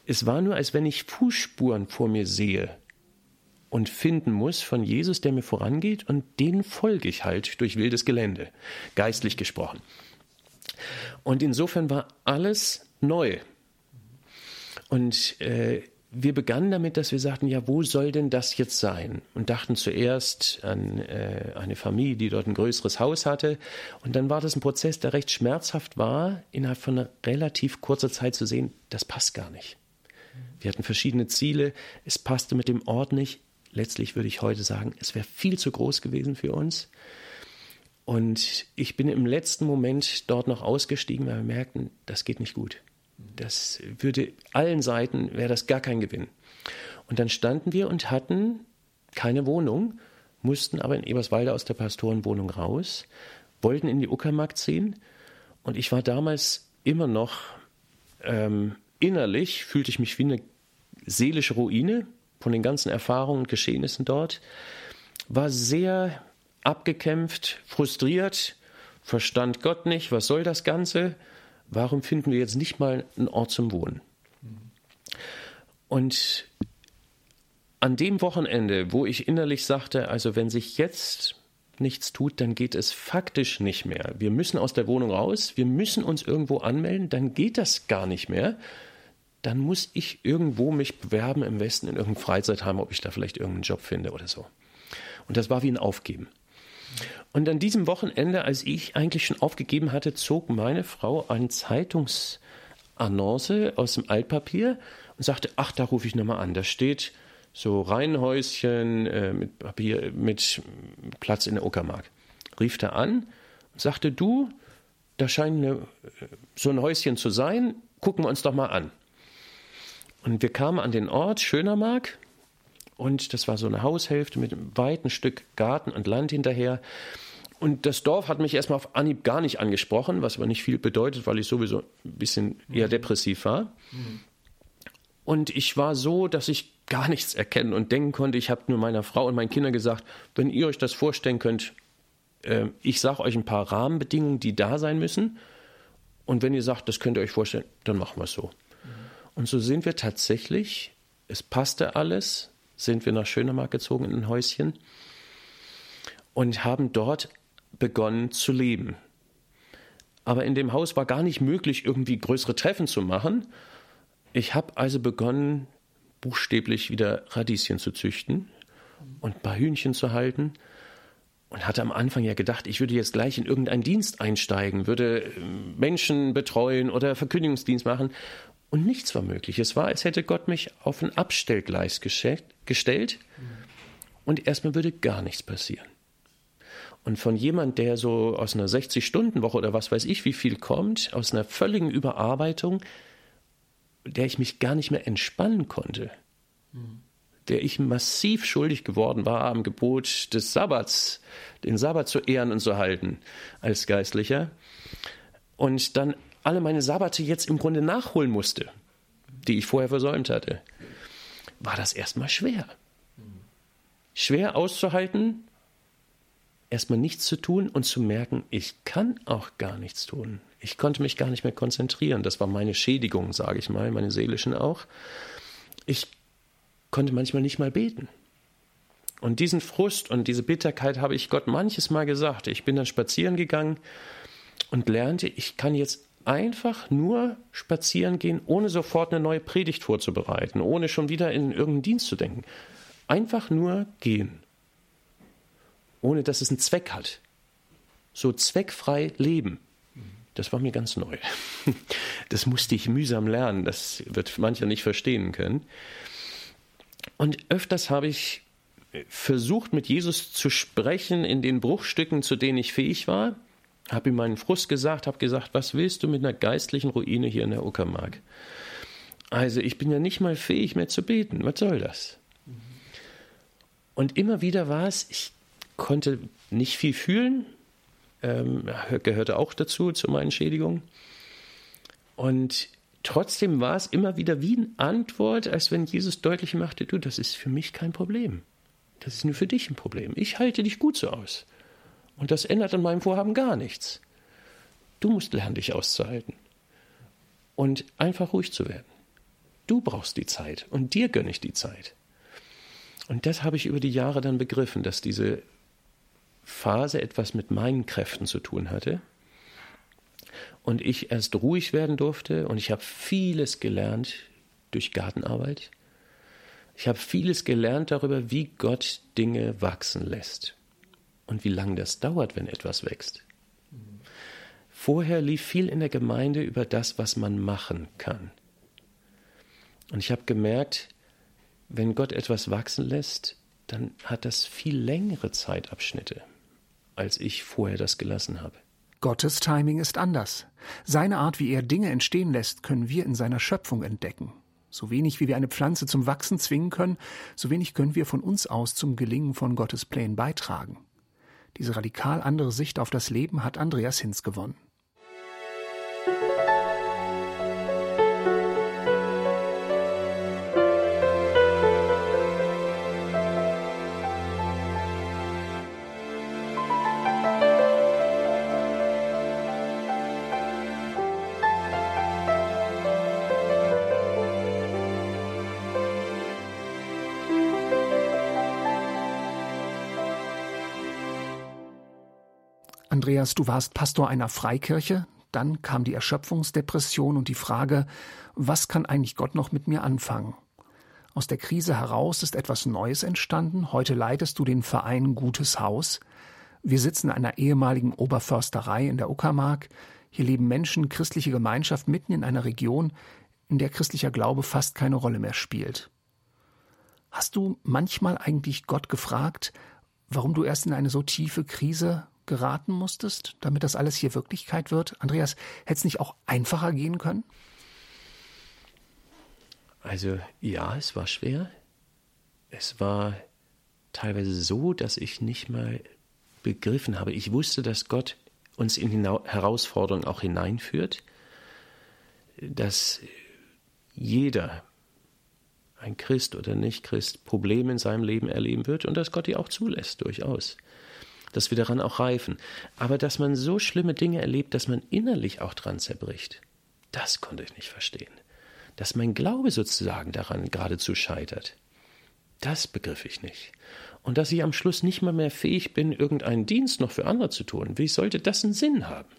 Es war nur, als wenn ich Fußspuren vor mir sehe und finden muss von Jesus, der mir vorangeht, und den folge ich halt durch wildes Gelände, geistlich gesprochen. Und insofern war alles neu. Und äh, wir begannen damit, dass wir sagten, ja, wo soll denn das jetzt sein? Und dachten zuerst an äh, eine Familie, die dort ein größeres Haus hatte. Und dann war das ein Prozess, der recht schmerzhaft war, innerhalb von relativ kurzer Zeit zu sehen, das passt gar nicht. Wir hatten verschiedene Ziele, es passte mit dem Ort nicht, letztlich würde ich heute sagen, es wäre viel zu groß gewesen für uns. Und ich bin im letzten Moment dort noch ausgestiegen, weil wir merkten, das geht nicht gut. Das würde allen Seiten, wäre das gar kein Gewinn. Und dann standen wir und hatten keine Wohnung, mussten aber in Eberswalde aus der Pastorenwohnung raus, wollten in die Uckermark ziehen. Und ich war damals immer noch ähm, innerlich, fühlte ich mich wie eine seelische Ruine, von den ganzen Erfahrungen und Geschehnissen dort, war sehr abgekämpft, frustriert, verstand Gott nicht, was soll das Ganze? Warum finden wir jetzt nicht mal einen Ort zum Wohnen? Und an dem Wochenende, wo ich innerlich sagte, also wenn sich jetzt nichts tut, dann geht es faktisch nicht mehr. Wir müssen aus der Wohnung raus, wir müssen uns irgendwo anmelden, dann geht das gar nicht mehr dann muss ich irgendwo mich bewerben im Westen in irgendeinem Freizeitheim, ob ich da vielleicht irgendeinen Job finde oder so. Und das war wie ein Aufgeben. Und an diesem Wochenende, als ich eigentlich schon aufgegeben hatte, zog meine Frau eine Zeitungsannonce aus dem Altpapier und sagte, ach, da rufe ich nochmal an. Da steht so Reihenhäuschen äh, mit Papier, mit Platz in der Uckermark. Rief da an und sagte, du, da scheint eine, so ein Häuschen zu sein, gucken wir uns doch mal an. Und wir kamen an den Ort Schönermark und das war so eine Haushälfte mit einem weiten Stück Garten und Land hinterher. Und das Dorf hat mich erstmal auf Anhieb gar nicht angesprochen, was aber nicht viel bedeutet, weil ich sowieso ein bisschen eher depressiv war. Und ich war so, dass ich gar nichts erkennen und denken konnte. Ich habe nur meiner Frau und meinen Kindern gesagt, wenn ihr euch das vorstellen könnt, äh, ich sage euch ein paar Rahmenbedingungen, die da sein müssen. Und wenn ihr sagt, das könnt ihr euch vorstellen, dann machen wir es so. Und so sind wir tatsächlich, es passte alles, sind wir nach Schönemark gezogen in ein Häuschen und haben dort begonnen zu leben. Aber in dem Haus war gar nicht möglich, irgendwie größere Treffen zu machen. Ich habe also begonnen, buchstäblich wieder Radieschen zu züchten und ein paar Hühnchen zu halten und hatte am Anfang ja gedacht, ich würde jetzt gleich in irgendeinen Dienst einsteigen, würde Menschen betreuen oder Verkündigungsdienst machen. Und nichts war möglich. Es war, als hätte Gott mich auf ein Abstellgleis gestellt und erstmal würde gar nichts passieren. Und von jemand, der so aus einer 60-Stunden-Woche oder was weiß ich wie viel kommt, aus einer völligen Überarbeitung, der ich mich gar nicht mehr entspannen konnte, der ich massiv schuldig geworden war am Gebot des Sabbats, den Sabbat zu ehren und zu halten als Geistlicher. Und dann alle meine Sabbate jetzt im Grunde nachholen musste, die ich vorher versäumt hatte, war das erstmal schwer. Schwer auszuhalten, erstmal nichts zu tun und zu merken, ich kann auch gar nichts tun. Ich konnte mich gar nicht mehr konzentrieren. Das war meine Schädigung, sage ich mal, meine seelischen auch. Ich konnte manchmal nicht mal beten. Und diesen Frust und diese Bitterkeit habe ich Gott manches Mal gesagt. Ich bin dann spazieren gegangen und lernte, ich kann jetzt einfach nur spazieren gehen, ohne sofort eine neue Predigt vorzubereiten, ohne schon wieder in irgendeinen Dienst zu denken. Einfach nur gehen, ohne dass es einen Zweck hat. So zweckfrei leben. Das war mir ganz neu. Das musste ich mühsam lernen. Das wird mancher nicht verstehen können. Und öfters habe ich versucht, mit Jesus zu sprechen in den Bruchstücken, zu denen ich fähig war habe ihm meinen Frust gesagt, habe gesagt, was willst du mit einer geistlichen Ruine hier in der Uckermark? Also ich bin ja nicht mal fähig mehr zu beten. Was soll das? Und immer wieder war es, ich konnte nicht viel fühlen, ähm, gehörte auch dazu, zu meinen Schädigungen. Und trotzdem war es immer wieder wie eine Antwort, als wenn Jesus deutlich machte, du, das ist für mich kein Problem. Das ist nur für dich ein Problem. Ich halte dich gut so aus. Und das ändert an meinem Vorhaben gar nichts. Du musst lernen, dich auszuhalten. Und einfach ruhig zu werden. Du brauchst die Zeit und dir gönne ich die Zeit. Und das habe ich über die Jahre dann begriffen, dass diese Phase etwas mit meinen Kräften zu tun hatte und ich erst ruhig werden durfte und ich habe vieles gelernt durch Gartenarbeit. Ich habe vieles gelernt darüber, wie Gott Dinge wachsen lässt und wie lange das dauert, wenn etwas wächst. Vorher lief viel in der Gemeinde über das, was man machen kann. Und ich habe gemerkt, wenn Gott etwas wachsen lässt, dann hat das viel längere Zeitabschnitte, als ich vorher das gelassen habe. Gottes Timing ist anders. Seine Art, wie er Dinge entstehen lässt, können wir in seiner Schöpfung entdecken. So wenig wie wir eine Pflanze zum Wachsen zwingen können, so wenig können wir von uns aus zum Gelingen von Gottes Plänen beitragen. Diese radikal andere Sicht auf das Leben hat Andreas Hinz gewonnen. Andreas, du warst Pastor einer Freikirche, dann kam die Erschöpfungsdepression und die Frage, was kann eigentlich Gott noch mit mir anfangen? Aus der Krise heraus ist etwas Neues entstanden. Heute leitest du den Verein Gutes Haus. Wir sitzen in einer ehemaligen Oberförsterei in der Uckermark. Hier leben Menschen, christliche Gemeinschaft mitten in einer Region, in der christlicher Glaube fast keine Rolle mehr spielt. Hast du manchmal eigentlich Gott gefragt, warum du erst in eine so tiefe Krise geraten musstest, damit das alles hier Wirklichkeit wird? Andreas, hätte es nicht auch einfacher gehen können? Also ja, es war schwer. Es war teilweise so, dass ich nicht mal begriffen habe. Ich wusste, dass Gott uns in Herausforderungen auch hineinführt, dass jeder, ein Christ oder nicht Christ, Probleme in seinem Leben erleben wird und dass Gott die auch zulässt, durchaus dass wir daran auch reifen. Aber dass man so schlimme Dinge erlebt, dass man innerlich auch dran zerbricht, das konnte ich nicht verstehen. Dass mein Glaube sozusagen daran geradezu scheitert, das begriff ich nicht. Und dass ich am Schluss nicht mal mehr fähig bin, irgendeinen Dienst noch für andere zu tun. Wie sollte das einen Sinn haben?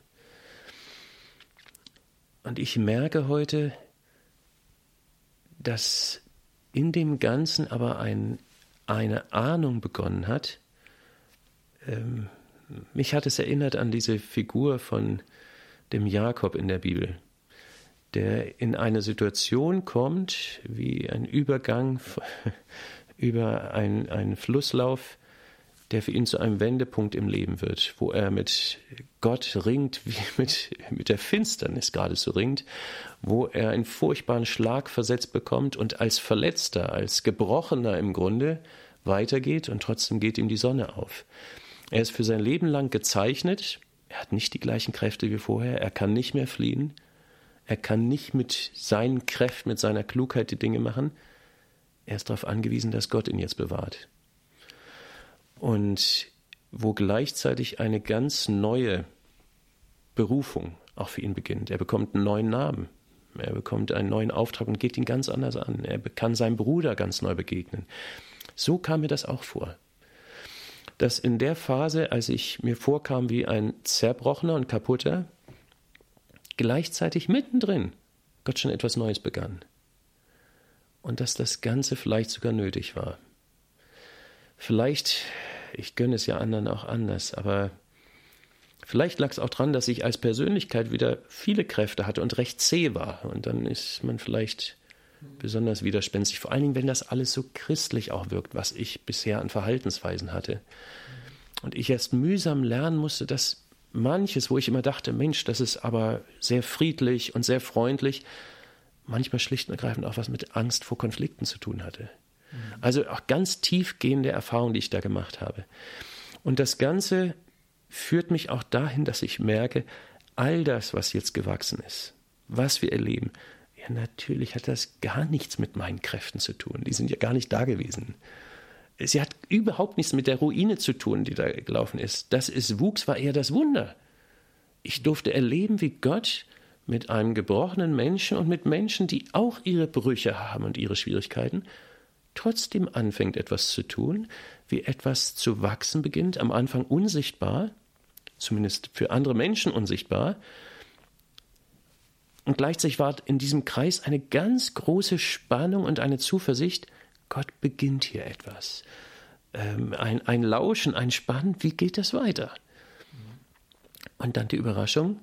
Und ich merke heute, dass in dem Ganzen aber ein, eine Ahnung begonnen hat, ähm, mich hat es erinnert an diese Figur von dem Jakob in der Bibel, der in eine Situation kommt, wie ein Übergang über einen, einen Flusslauf, der für ihn zu einem Wendepunkt im Leben wird, wo er mit Gott ringt, wie mit, mit der Finsternis geradezu ringt, wo er einen furchtbaren Schlag versetzt bekommt und als Verletzter, als Gebrochener im Grunde weitergeht und trotzdem geht ihm die Sonne auf. Er ist für sein Leben lang gezeichnet. Er hat nicht die gleichen Kräfte wie vorher. Er kann nicht mehr fliehen. Er kann nicht mit seinen Kräften, mit seiner Klugheit die Dinge machen. Er ist darauf angewiesen, dass Gott ihn jetzt bewahrt. Und wo gleichzeitig eine ganz neue Berufung auch für ihn beginnt. Er bekommt einen neuen Namen. Er bekommt einen neuen Auftrag und geht ihn ganz anders an. Er kann seinem Bruder ganz neu begegnen. So kam mir das auch vor dass in der Phase, als ich mir vorkam wie ein zerbrochener und kaputter, gleichzeitig mittendrin Gott schon etwas Neues begann. Und dass das Ganze vielleicht sogar nötig war. Vielleicht, ich gönne es ja anderen auch anders, aber vielleicht lag es auch daran, dass ich als Persönlichkeit wieder viele Kräfte hatte und recht zäh war. Und dann ist man vielleicht besonders widerspenstig, vor allen Dingen, wenn das alles so christlich auch wirkt, was ich bisher an Verhaltensweisen hatte. Und ich erst mühsam lernen musste, dass manches, wo ich immer dachte, Mensch, das ist aber sehr friedlich und sehr freundlich, manchmal schlicht und ergreifend auch was mit Angst vor Konflikten zu tun hatte. Mhm. Also auch ganz tiefgehende Erfahrungen, die ich da gemacht habe. Und das Ganze führt mich auch dahin, dass ich merke, all das, was jetzt gewachsen ist, was wir erleben, ja, natürlich hat das gar nichts mit meinen Kräften zu tun. Die sind ja gar nicht da gewesen. Sie hat überhaupt nichts mit der Ruine zu tun, die da gelaufen ist. Das ist Wuchs, war eher das Wunder. Ich durfte erleben, wie Gott mit einem gebrochenen Menschen und mit Menschen, die auch ihre Brüche haben und ihre Schwierigkeiten, trotzdem anfängt etwas zu tun, wie etwas zu wachsen beginnt, am Anfang unsichtbar, zumindest für andere Menschen unsichtbar. Und gleichzeitig war in diesem Kreis eine ganz große Spannung und eine Zuversicht, Gott beginnt hier etwas. Ähm, ein, ein Lauschen, ein Spannen, wie geht das weiter? Und dann die Überraschung,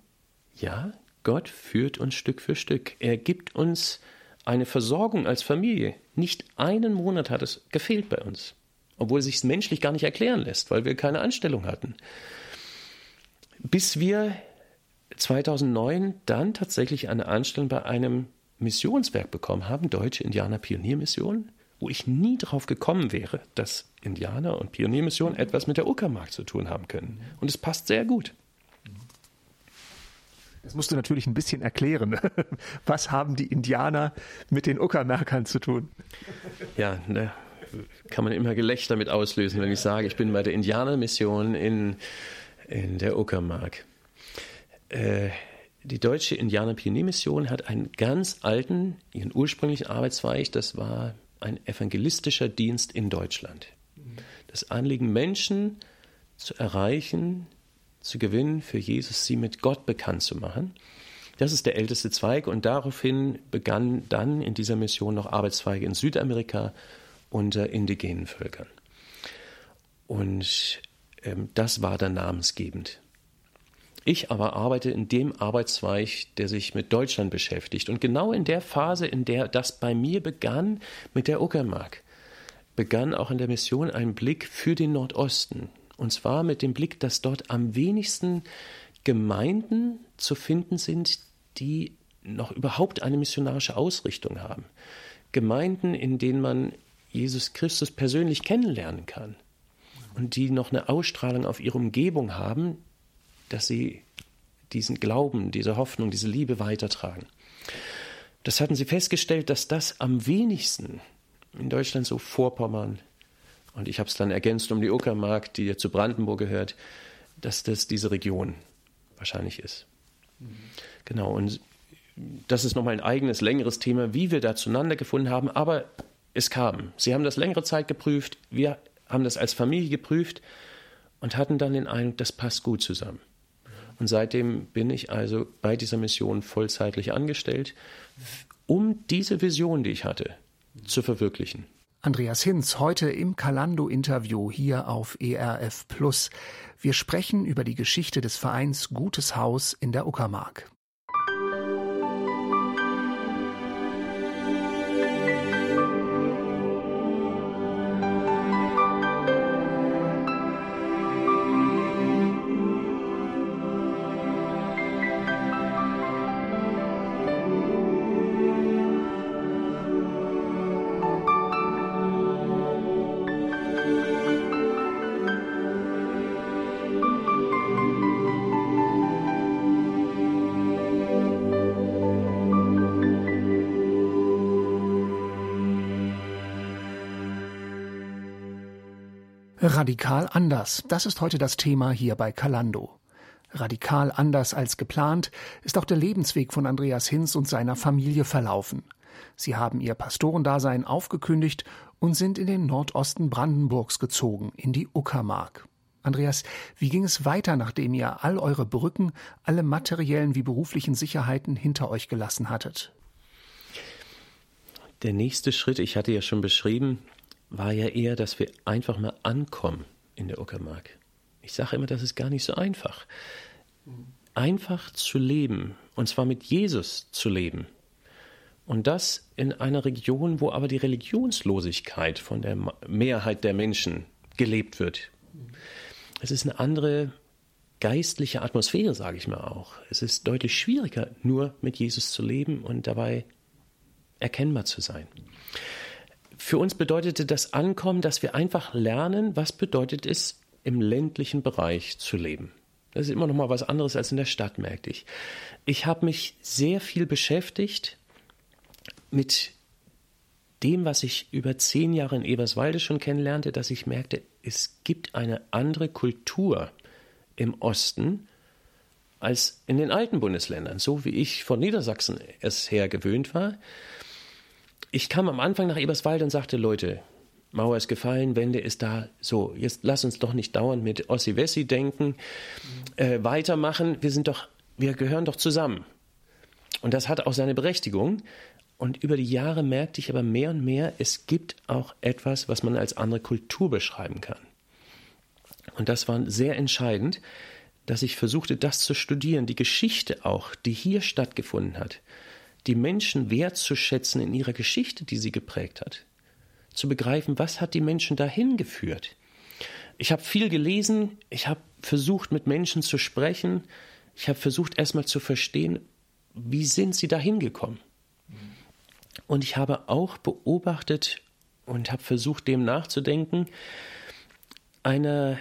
ja, Gott führt uns Stück für Stück. Er gibt uns eine Versorgung als Familie. Nicht einen Monat hat es gefehlt bei uns, obwohl es sich menschlich gar nicht erklären lässt, weil wir keine Anstellung hatten. Bis wir 2009 dann tatsächlich eine Anstellung bei einem Missionswerk bekommen haben, Deutsche Indianer Pioniermission, wo ich nie drauf gekommen wäre, dass Indianer und Pioniermission etwas mit der Uckermark zu tun haben können. Und es passt sehr gut. Das musst du natürlich ein bisschen erklären. Was haben die Indianer mit den Uckermärkern zu tun? Ja, ne, kann man immer Gelächter mit auslösen, wenn ich sage, ich bin bei der Indianermission in, in der Uckermark. Äh, die deutsche Indianer-Pioniermission hat einen ganz alten, ihren ursprünglichen Arbeitszweig, das war ein evangelistischer Dienst in Deutschland. Das Anliegen, Menschen zu erreichen, zu gewinnen, für Jesus sie mit Gott bekannt zu machen. Das ist der älteste Zweig und daraufhin begann dann in dieser Mission noch Arbeitszweige in Südamerika unter indigenen Völkern. Und ähm, das war dann namensgebend. Ich aber arbeite in dem Arbeitszweig, der sich mit Deutschland beschäftigt. Und genau in der Phase, in der das bei mir begann mit der Uckermark, begann auch in der Mission ein Blick für den Nordosten. Und zwar mit dem Blick, dass dort am wenigsten Gemeinden zu finden sind, die noch überhaupt eine missionarische Ausrichtung haben. Gemeinden, in denen man Jesus Christus persönlich kennenlernen kann und die noch eine Ausstrahlung auf ihre Umgebung haben, dass sie diesen Glauben, diese Hoffnung, diese Liebe weitertragen. Das hatten sie festgestellt, dass das am wenigsten in Deutschland so Vorpommern, und ich habe es dann ergänzt um die Uckermark, die ja zu Brandenburg gehört, dass das diese Region wahrscheinlich ist. Mhm. Genau, und das ist nochmal ein eigenes, längeres Thema, wie wir da zueinander gefunden haben, aber es kam. Sie haben das längere Zeit geprüft, wir haben das als Familie geprüft und hatten dann den Eindruck, das passt gut zusammen. Und seitdem bin ich also bei dieser Mission vollzeitlich angestellt, um diese Vision, die ich hatte, zu verwirklichen. Andreas Hinz heute im Kalando-Interview hier auf ERF Plus. Wir sprechen über die Geschichte des Vereins Gutes Haus in der Uckermark. Radikal anders, das ist heute das Thema hier bei Kalando. Radikal anders als geplant ist auch der Lebensweg von Andreas Hinz und seiner Familie verlaufen. Sie haben ihr Pastorendasein aufgekündigt und sind in den Nordosten Brandenburgs gezogen, in die Uckermark. Andreas, wie ging es weiter, nachdem ihr all eure Brücken, alle materiellen wie beruflichen Sicherheiten hinter euch gelassen hattet? Der nächste Schritt, ich hatte ja schon beschrieben, war ja eher, dass wir einfach mal ankommen in der Uckermark. Ich sage immer, das ist gar nicht so einfach. Einfach zu leben, und zwar mit Jesus zu leben. Und das in einer Region, wo aber die Religionslosigkeit von der Mehrheit der Menschen gelebt wird. Es ist eine andere geistliche Atmosphäre, sage ich mal auch. Es ist deutlich schwieriger, nur mit Jesus zu leben und dabei erkennbar zu sein für uns bedeutete das Ankommen, dass wir einfach lernen, was bedeutet es, im ländlichen Bereich zu leben. Das ist immer noch mal was anderes als in der Stadt, merkte ich. Ich habe mich sehr viel beschäftigt mit dem, was ich über zehn Jahre in Eberswalde schon kennenlernte, dass ich merkte, es gibt eine andere Kultur im Osten als in den alten Bundesländern, so wie ich von Niedersachsen es her gewöhnt war. Ich kam am Anfang nach Eberswalde und sagte, Leute, Mauer ist gefallen, Wende ist da. So, jetzt lass uns doch nicht dauernd mit Ossi-Wessi denken, äh, weitermachen. Wir sind doch, wir gehören doch zusammen. Und das hat auch seine Berechtigung. Und über die Jahre merkte ich aber mehr und mehr, es gibt auch etwas, was man als andere Kultur beschreiben kann. Und das war sehr entscheidend, dass ich versuchte, das zu studieren, die Geschichte auch, die hier stattgefunden hat, die Menschen wertzuschätzen in ihrer Geschichte, die sie geprägt hat, zu begreifen, was hat die Menschen dahin geführt. Ich habe viel gelesen, ich habe versucht, mit Menschen zu sprechen, ich habe versucht, erstmal zu verstehen, wie sind sie dahin gekommen. Und ich habe auch beobachtet und habe versucht, dem nachzudenken, einer,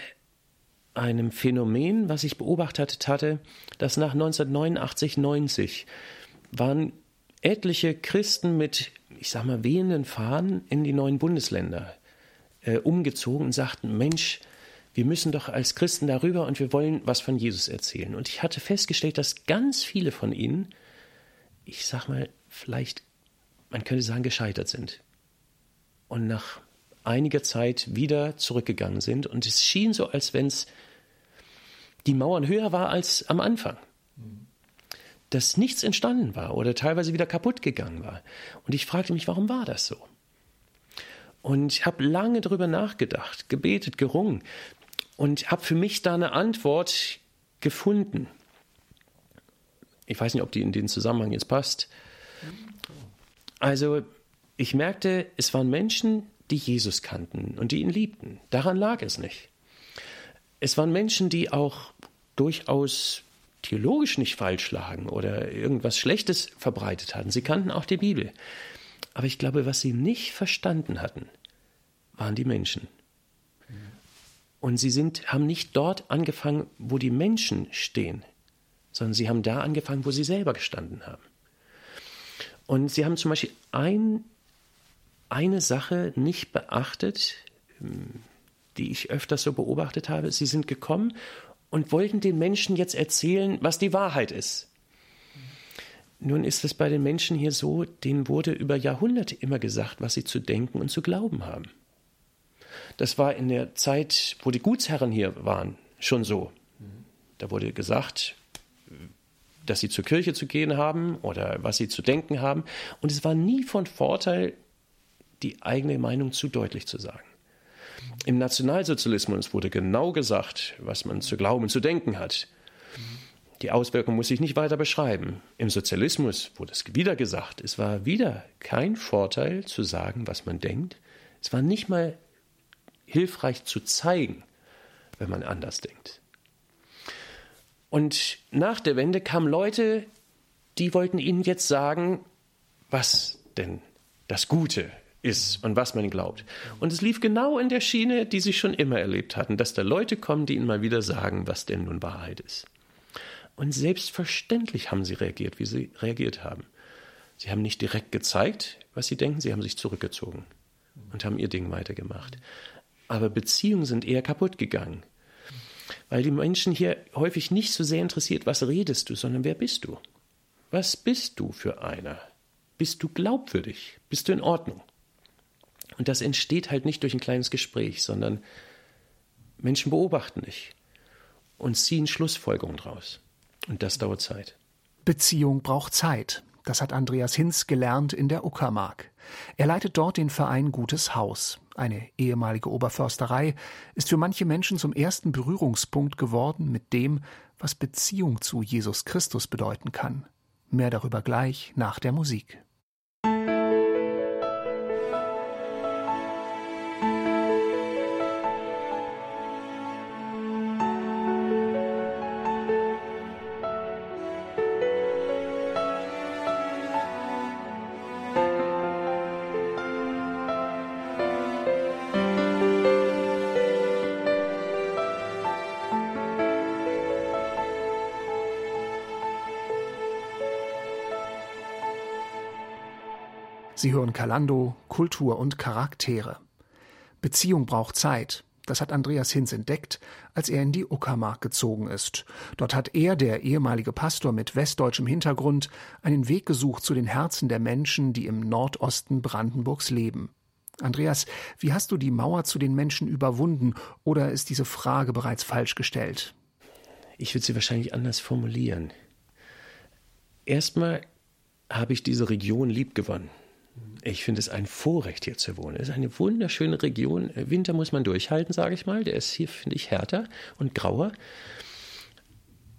einem Phänomen, was ich beobachtet hatte, dass nach 1989, 90 waren etliche Christen mit, ich sag mal, wehenden Fahnen in die neuen Bundesländer äh, umgezogen und sagten, Mensch, wir müssen doch als Christen darüber und wir wollen was von Jesus erzählen. Und ich hatte festgestellt, dass ganz viele von ihnen, ich sag mal, vielleicht man könnte sagen, gescheitert sind. Und nach einiger Zeit wieder zurückgegangen sind. Und es schien so, als wenn es die Mauern höher war als am Anfang. Dass nichts entstanden war oder teilweise wieder kaputt gegangen war. Und ich fragte mich, warum war das so? Und ich habe lange darüber nachgedacht, gebetet, gerungen und habe für mich da eine Antwort gefunden. Ich weiß nicht, ob die in den Zusammenhang jetzt passt. Also ich merkte, es waren Menschen, die Jesus kannten und die ihn liebten. Daran lag es nicht. Es waren Menschen, die auch durchaus theologisch nicht falsch lagen oder irgendwas Schlechtes verbreitet hatten. Sie kannten auch die Bibel. Aber ich glaube, was sie nicht verstanden hatten, waren die Menschen. Und sie sind, haben nicht dort angefangen, wo die Menschen stehen, sondern sie haben da angefangen, wo sie selber gestanden haben. Und sie haben zum Beispiel ein, eine Sache nicht beachtet, ähm, die ich öfters so beobachtet habe. Sie sind gekommen und wollten den Menschen jetzt erzählen, was die Wahrheit ist. Nun ist es bei den Menschen hier so, denen wurde über Jahrhunderte immer gesagt, was sie zu denken und zu glauben haben. Das war in der Zeit, wo die Gutsherren hier waren, schon so. Da wurde gesagt, dass sie zur Kirche zu gehen haben oder was sie zu denken haben. Und es war nie von Vorteil, die eigene Meinung zu deutlich zu sagen. Im Nationalsozialismus wurde genau gesagt, was man zu glauben zu denken hat. Die Auswirkung muss ich nicht weiter beschreiben. Im Sozialismus wurde es wieder gesagt, es war wieder kein Vorteil zu sagen, was man denkt. Es war nicht mal hilfreich zu zeigen, wenn man anders denkt. Und nach der Wende kamen Leute, die wollten ihnen jetzt sagen, was denn das Gute ist und was man glaubt. Und es lief genau in der Schiene, die sie schon immer erlebt hatten, dass da Leute kommen, die ihnen mal wieder sagen, was denn nun Wahrheit ist. Und selbstverständlich haben sie reagiert, wie sie reagiert haben. Sie haben nicht direkt gezeigt, was sie denken, sie haben sich zurückgezogen und haben ihr Ding weitergemacht. Aber Beziehungen sind eher kaputt gegangen weil die Menschen hier häufig nicht so sehr interessiert, was redest du, sondern wer bist du? Was bist du für einer? Bist du glaubwürdig? Bist du in Ordnung? Und das entsteht halt nicht durch ein kleines Gespräch, sondern Menschen beobachten dich und ziehen Schlussfolgerungen draus. Und das dauert Zeit. Beziehung braucht Zeit. Das hat Andreas Hinz gelernt in der Uckermark. Er leitet dort den Verein Gutes Haus. Eine ehemalige Oberförsterei ist für manche Menschen zum ersten Berührungspunkt geworden mit dem, was Beziehung zu Jesus Christus bedeuten kann. Mehr darüber gleich nach der Musik. Kalando, Kultur und Charaktere. Beziehung braucht Zeit. Das hat Andreas Hinz entdeckt, als er in die Uckermark gezogen ist. Dort hat er, der ehemalige Pastor mit westdeutschem Hintergrund, einen Weg gesucht zu den Herzen der Menschen, die im Nordosten Brandenburgs leben. Andreas, wie hast du die Mauer zu den Menschen überwunden oder ist diese Frage bereits falsch gestellt? Ich würde sie wahrscheinlich anders formulieren. Erstmal habe ich diese Region liebgewonnen. Ich finde es ein Vorrecht, hier zu wohnen. Es ist eine wunderschöne Region. Winter muss man durchhalten, sage ich mal. Der ist hier, finde ich, härter und grauer.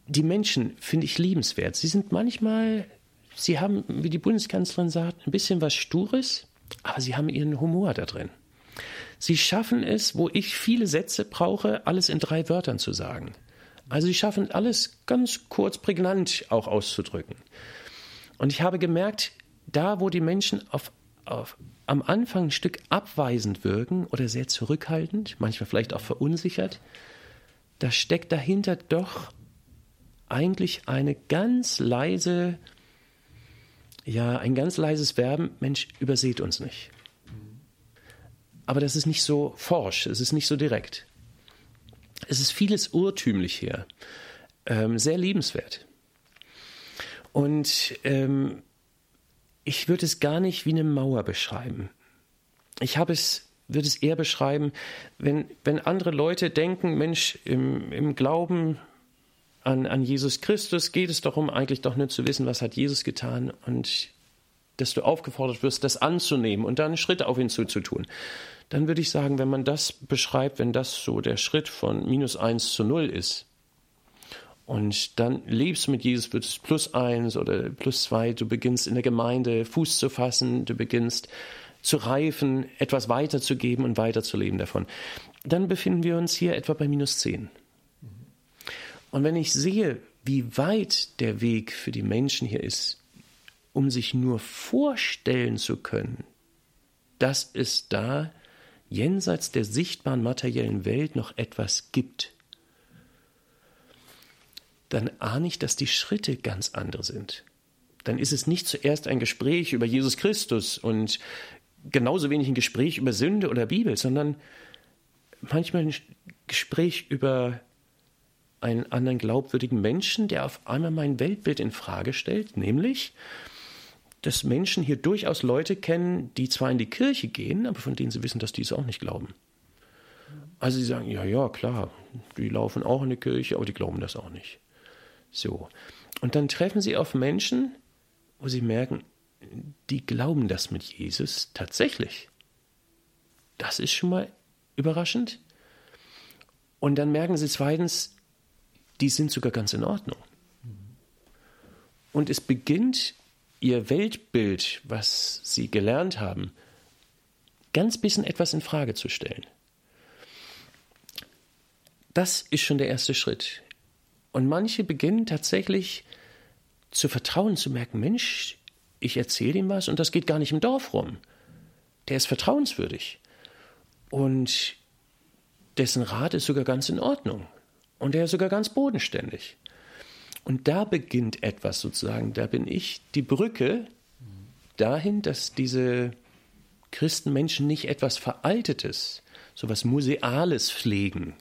Die Menschen finde ich liebenswert. Sie sind manchmal, sie haben, wie die Bundeskanzlerin sagt, ein bisschen was Stures, aber sie haben ihren Humor da drin. Sie schaffen es, wo ich viele Sätze brauche, alles in drei Wörtern zu sagen. Also sie schaffen alles ganz kurz, prägnant auch auszudrücken. Und ich habe gemerkt, da wo die Menschen auf, auf, am Anfang ein Stück abweisend wirken oder sehr zurückhaltend, manchmal vielleicht auch verunsichert, da steckt dahinter doch eigentlich eine ganz leise, ja, ein ganz leises Werben, Mensch, überseht uns nicht. Aber das ist nicht so forsch, es ist nicht so direkt. Es ist vieles urtümlich hier, ähm, sehr liebenswert. Und ähm, ich würde es gar nicht wie eine Mauer beschreiben. Ich habe es würde es eher beschreiben, wenn, wenn andere Leute denken, Mensch, im, im Glauben an, an Jesus Christus geht es darum, eigentlich doch nur zu wissen, was hat Jesus getan und dass du aufgefordert wirst, das anzunehmen und dann Schritte auf ihn zuzutun. Dann würde ich sagen, wenn man das beschreibt, wenn das so der Schritt von minus eins zu null ist, und dann lebst du mit Jesus, wird es plus eins oder plus zwei. Du beginnst in der Gemeinde Fuß zu fassen, du beginnst zu reifen, etwas weiterzugeben und weiterzuleben davon. Dann befinden wir uns hier etwa bei minus zehn. Und wenn ich sehe, wie weit der Weg für die Menschen hier ist, um sich nur vorstellen zu können, dass es da jenseits der sichtbaren materiellen Welt noch etwas gibt, dann ahne ich, dass die Schritte ganz andere sind. Dann ist es nicht zuerst ein Gespräch über Jesus Christus und genauso wenig ein Gespräch über Sünde oder Bibel, sondern manchmal ein Gespräch über einen anderen glaubwürdigen Menschen, der auf einmal mein Weltbild in Frage stellt, nämlich, dass Menschen hier durchaus Leute kennen, die zwar in die Kirche gehen, aber von denen sie wissen, dass die es auch nicht glauben. Also sie sagen, ja, ja, klar, die laufen auch in die Kirche, aber die glauben das auch nicht. So. Und dann treffen sie auf Menschen, wo sie merken, die glauben das mit Jesus tatsächlich. Das ist schon mal überraschend. Und dann merken sie zweitens, die sind sogar ganz in Ordnung. Und es beginnt ihr Weltbild, was sie gelernt haben, ganz bisschen etwas in Frage zu stellen. Das ist schon der erste Schritt. Und manche beginnen tatsächlich zu vertrauen, zu merken, Mensch, ich erzähle ihm was und das geht gar nicht im Dorf rum. Der ist vertrauenswürdig. Und dessen Rat ist sogar ganz in Ordnung. Und er ist sogar ganz bodenständig. Und da beginnt etwas sozusagen. Da bin ich die Brücke dahin, dass diese Christenmenschen nicht etwas Veraltetes, so etwas Museales pflegen,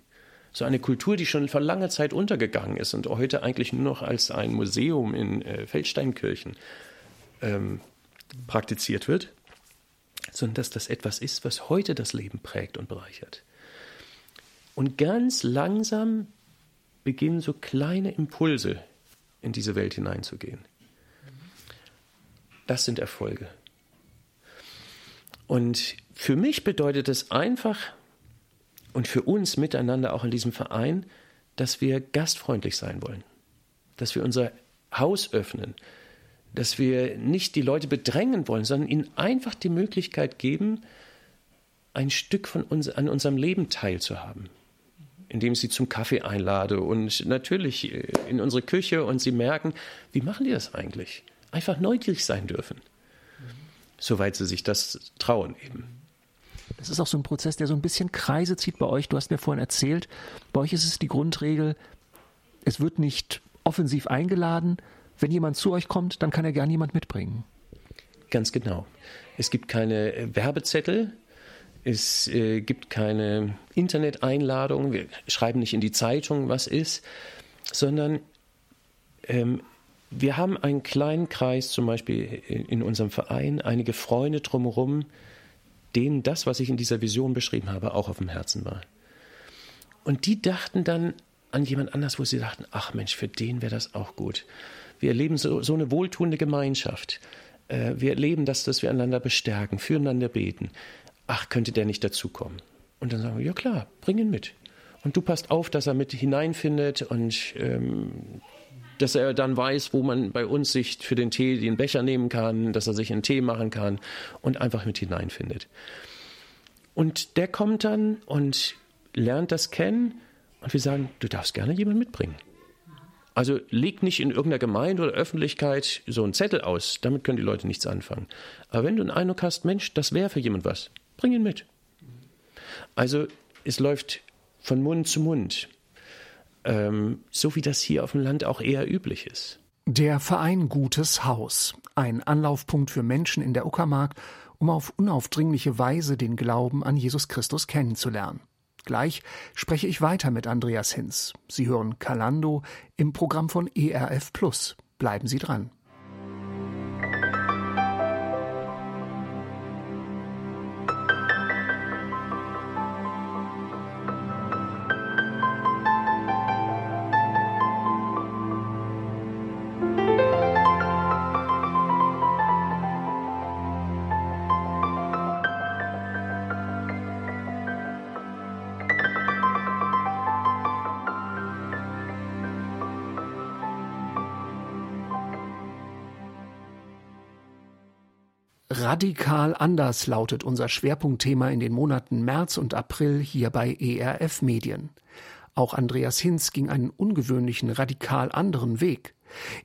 so eine Kultur, die schon vor langer Zeit untergegangen ist und heute eigentlich nur noch als ein Museum in äh, Feldsteinkirchen ähm, praktiziert wird, sondern dass das etwas ist, was heute das Leben prägt und bereichert. Und ganz langsam beginnen so kleine Impulse in diese Welt hineinzugehen. Das sind Erfolge. Und für mich bedeutet es einfach, und für uns miteinander auch in diesem Verein, dass wir gastfreundlich sein wollen, dass wir unser Haus öffnen, dass wir nicht die Leute bedrängen wollen, sondern ihnen einfach die Möglichkeit geben, ein Stück von uns, an unserem Leben teilzuhaben, indem ich sie zum Kaffee einlade und natürlich äh, in unsere Küche und sie merken, wie machen die das eigentlich? Einfach neugierig sein dürfen, soweit sie sich das trauen eben. Das ist auch so ein Prozess, der so ein bisschen Kreise zieht bei euch. Du hast mir vorhin erzählt, bei euch ist es die Grundregel, es wird nicht offensiv eingeladen. Wenn jemand zu euch kommt, dann kann er gern jemand mitbringen. Ganz genau. Es gibt keine äh, Werbezettel, es äh, gibt keine Interneteinladung, wir schreiben nicht in die Zeitung, was ist, sondern ähm, wir haben einen kleinen Kreis, zum Beispiel in unserem Verein, einige Freunde drumherum, denen das, was ich in dieser Vision beschrieben habe, auch auf dem Herzen war. Und die dachten dann an jemand anders, wo sie dachten, ach Mensch, für den wäre das auch gut. Wir erleben so, so eine wohltuende Gemeinschaft. Äh, wir erleben das, dass wir einander bestärken, füreinander beten. Ach, könnte der nicht dazukommen? Und dann sagen wir, ja klar, bring ihn mit. Und du passt auf, dass er mit hineinfindet und ähm, dass er dann weiß, wo man bei uns sich für den Tee den Becher nehmen kann, dass er sich einen Tee machen kann und einfach mit hineinfindet. Und der kommt dann und lernt das kennen und wir sagen, du darfst gerne jemanden mitbringen. Also leg nicht in irgendeiner Gemeinde oder Öffentlichkeit so einen Zettel aus, damit können die Leute nichts anfangen. Aber wenn du einen Eindruck hast, Mensch, das wäre für jemand was, bring ihn mit. Also es läuft von Mund zu Mund, ähm, so wie das hier auf dem Land auch eher üblich ist. Der Verein Gutes Haus, ein Anlaufpunkt für Menschen in der Uckermark, um auf unaufdringliche Weise den Glauben an Jesus Christus kennenzulernen. Gleich spreche ich weiter mit Andreas Hinz. Sie hören Kalando im Programm von ERF Plus. Bleiben Sie dran. Radikal anders lautet unser Schwerpunktthema in den Monaten März und April hier bei ERF Medien. Auch Andreas Hinz ging einen ungewöhnlichen, radikal anderen Weg.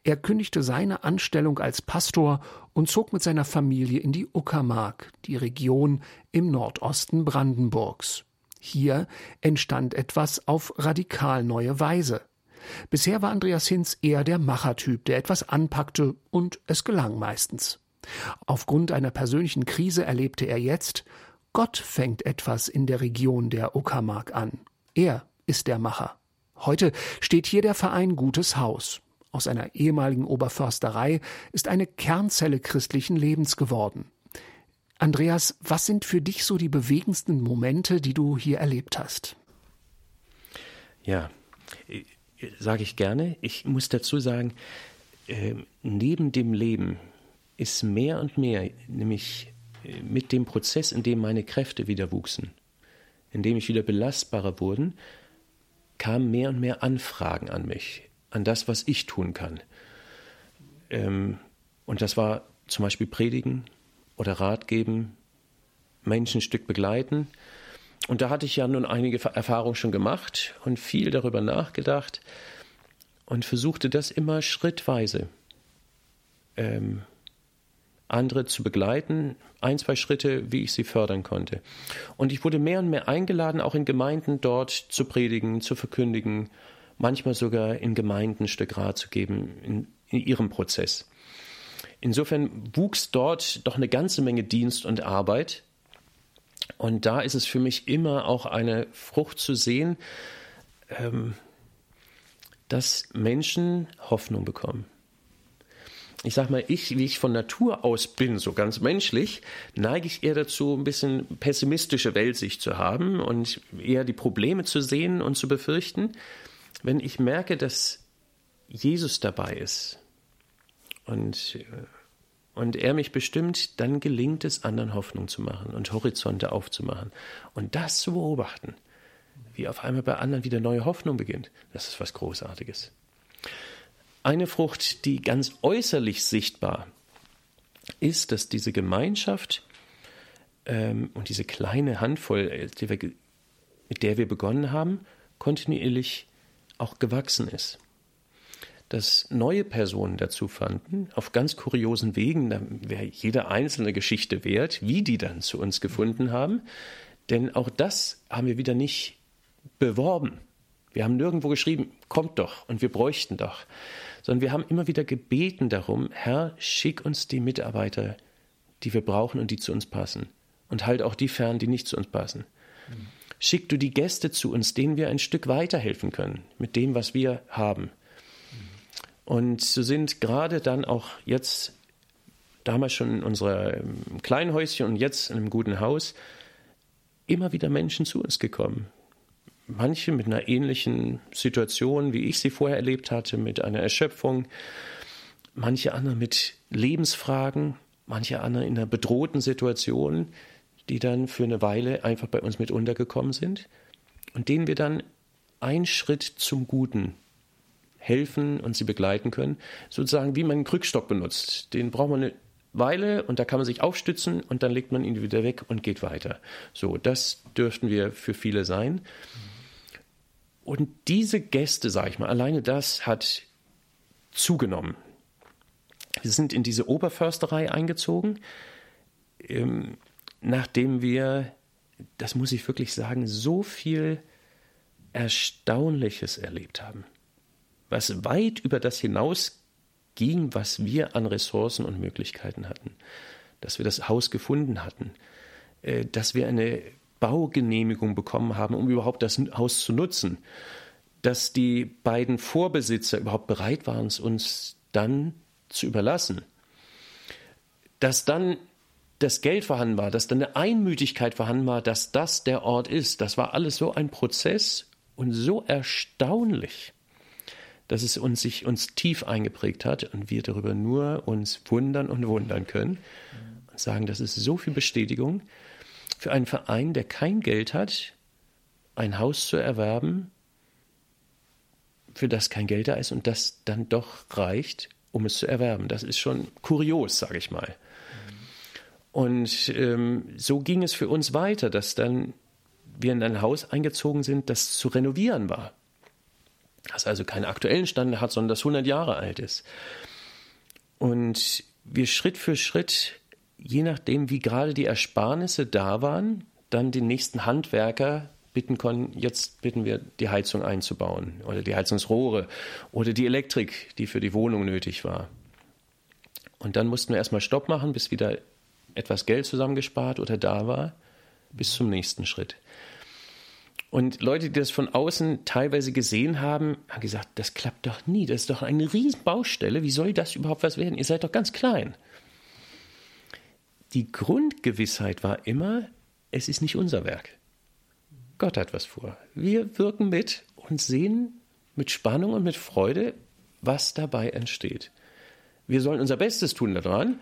Er kündigte seine Anstellung als Pastor und zog mit seiner Familie in die Uckermark, die Region im Nordosten Brandenburgs. Hier entstand etwas auf radikal neue Weise. Bisher war Andreas Hinz eher der Machertyp, der etwas anpackte und es gelang meistens. Aufgrund einer persönlichen Krise erlebte er jetzt, Gott fängt etwas in der Region der Uckermark an. Er ist der Macher. Heute steht hier der Verein Gutes Haus. Aus einer ehemaligen Oberförsterei ist eine Kernzelle christlichen Lebens geworden. Andreas, was sind für dich so die bewegendsten Momente, die du hier erlebt hast? Ja, äh, sage ich gerne. Ich muss dazu sagen, äh, neben dem Leben ist mehr und mehr, nämlich äh, mit dem Prozess, in dem meine Kräfte wieder wuchsen, in dem ich wieder belastbarer wurden, kamen mehr und mehr Anfragen an mich, an das, was ich tun kann. Ähm, und das war zum Beispiel Predigen oder Rat geben, Menschen ein Stück begleiten. Und da hatte ich ja nun einige Erfahrungen schon gemacht und viel darüber nachgedacht und versuchte das immer schrittweise ähm, andere zu begleiten, ein, zwei Schritte, wie ich sie fördern konnte. Und ich wurde mehr und mehr eingeladen, auch in Gemeinden dort zu predigen, zu verkündigen, manchmal sogar in Gemeinden ein Stück Rat zu geben in, in ihrem Prozess. Insofern wuchs dort doch eine ganze Menge Dienst und Arbeit. Und da ist es für mich immer auch eine Frucht zu sehen, ähm, dass Menschen Hoffnung bekommen ich sag mal, ich, wie ich von Natur aus bin, so ganz menschlich, neige ich eher dazu, ein bisschen pessimistische Weltsicht zu haben und eher die Probleme zu sehen und zu befürchten. Wenn ich merke, dass Jesus dabei ist und, äh, und er mich bestimmt, dann gelingt es, anderen Hoffnung zu machen und Horizonte aufzumachen. Und das zu beobachten, wie auf einmal bei anderen wieder neue Hoffnung beginnt, das ist was Großartiges. Eine Frucht, die ganz äußerlich sichtbar ist, dass diese Gemeinschaft ähm, und diese kleine Handvoll, äh, die wir, mit der wir begonnen haben, kontinuierlich auch gewachsen ist. Dass neue Personen dazu fanden, auf ganz kuriosen Wegen, da wäre jede einzelne Geschichte wert, wie die dann zu uns gefunden haben. Denn auch das haben wir wieder nicht beworben. Wir haben nirgendwo geschrieben, kommt doch und wir bräuchten doch, sondern wir haben immer wieder gebeten darum, Herr, schick uns die Mitarbeiter die wir brauchen und die zu uns passen. Und halt auch die fern, die nicht zu uns passen. Schick du die Gäste zu uns, denen wir ein Stück weiterhelfen können, mit dem, was wir haben. Und so sind gerade dann auch jetzt, damals schon in unserem kleinen Häuschen und jetzt in einem guten Haus, immer wieder Menschen zu uns gekommen. Manche mit einer ähnlichen Situation, wie ich sie vorher erlebt hatte, mit einer Erschöpfung, manche andere mit Lebensfragen, manche andere in einer bedrohten Situation, die dann für eine Weile einfach bei uns mit untergekommen sind und denen wir dann einen Schritt zum Guten helfen und sie begleiten können. Sozusagen wie man einen Krückstock benutzt. Den braucht man eine Weile und da kann man sich aufstützen und dann legt man ihn wieder weg und geht weiter. So, das dürften wir für viele sein. Und diese Gäste, sage ich mal, alleine das hat zugenommen. Wir sind in diese Oberförsterei eingezogen, ähm, nachdem wir, das muss ich wirklich sagen, so viel Erstaunliches erlebt haben was weit über das hinausging, was wir an Ressourcen und Möglichkeiten hatten. Dass wir das Haus gefunden hatten, äh, dass wir eine Baugenehmigung bekommen haben, um überhaupt das Haus zu nutzen, dass die beiden Vorbesitzer überhaupt bereit waren, es uns dann zu überlassen, dass dann das Geld vorhanden war, dass dann eine Einmütigkeit vorhanden war, dass das der Ort ist. Das war alles so ein Prozess und so erstaunlich dass es uns sich uns tief eingeprägt hat und wir darüber nur uns wundern und wundern können und sagen, das ist so viel Bestätigung für einen Verein, der kein Geld hat, ein Haus zu erwerben, für das kein Geld da ist und das dann doch reicht, um es zu erwerben. Das ist schon kurios, sage ich mal. Und ähm, so ging es für uns weiter, dass dann wir in ein Haus eingezogen sind, das zu renovieren war das also keinen aktuellen Stand hat, sondern das 100 Jahre alt ist. Und wir Schritt für Schritt, je nachdem, wie gerade die Ersparnisse da waren, dann den nächsten Handwerker bitten konnten, jetzt bitten wir, die Heizung einzubauen oder die Heizungsrohre oder die Elektrik, die für die Wohnung nötig war. Und dann mussten wir erstmal Stopp machen, bis wieder etwas Geld zusammengespart oder da war, bis zum nächsten Schritt. Und Leute, die das von außen teilweise gesehen haben, haben gesagt, das klappt doch nie. Das ist doch eine Riesenbaustelle. Wie soll das überhaupt was werden? Ihr seid doch ganz klein. Die Grundgewissheit war immer, es ist nicht unser Werk. Gott hat was vor. Wir wirken mit und sehen mit Spannung und mit Freude, was dabei entsteht. Wir sollen unser Bestes tun daran.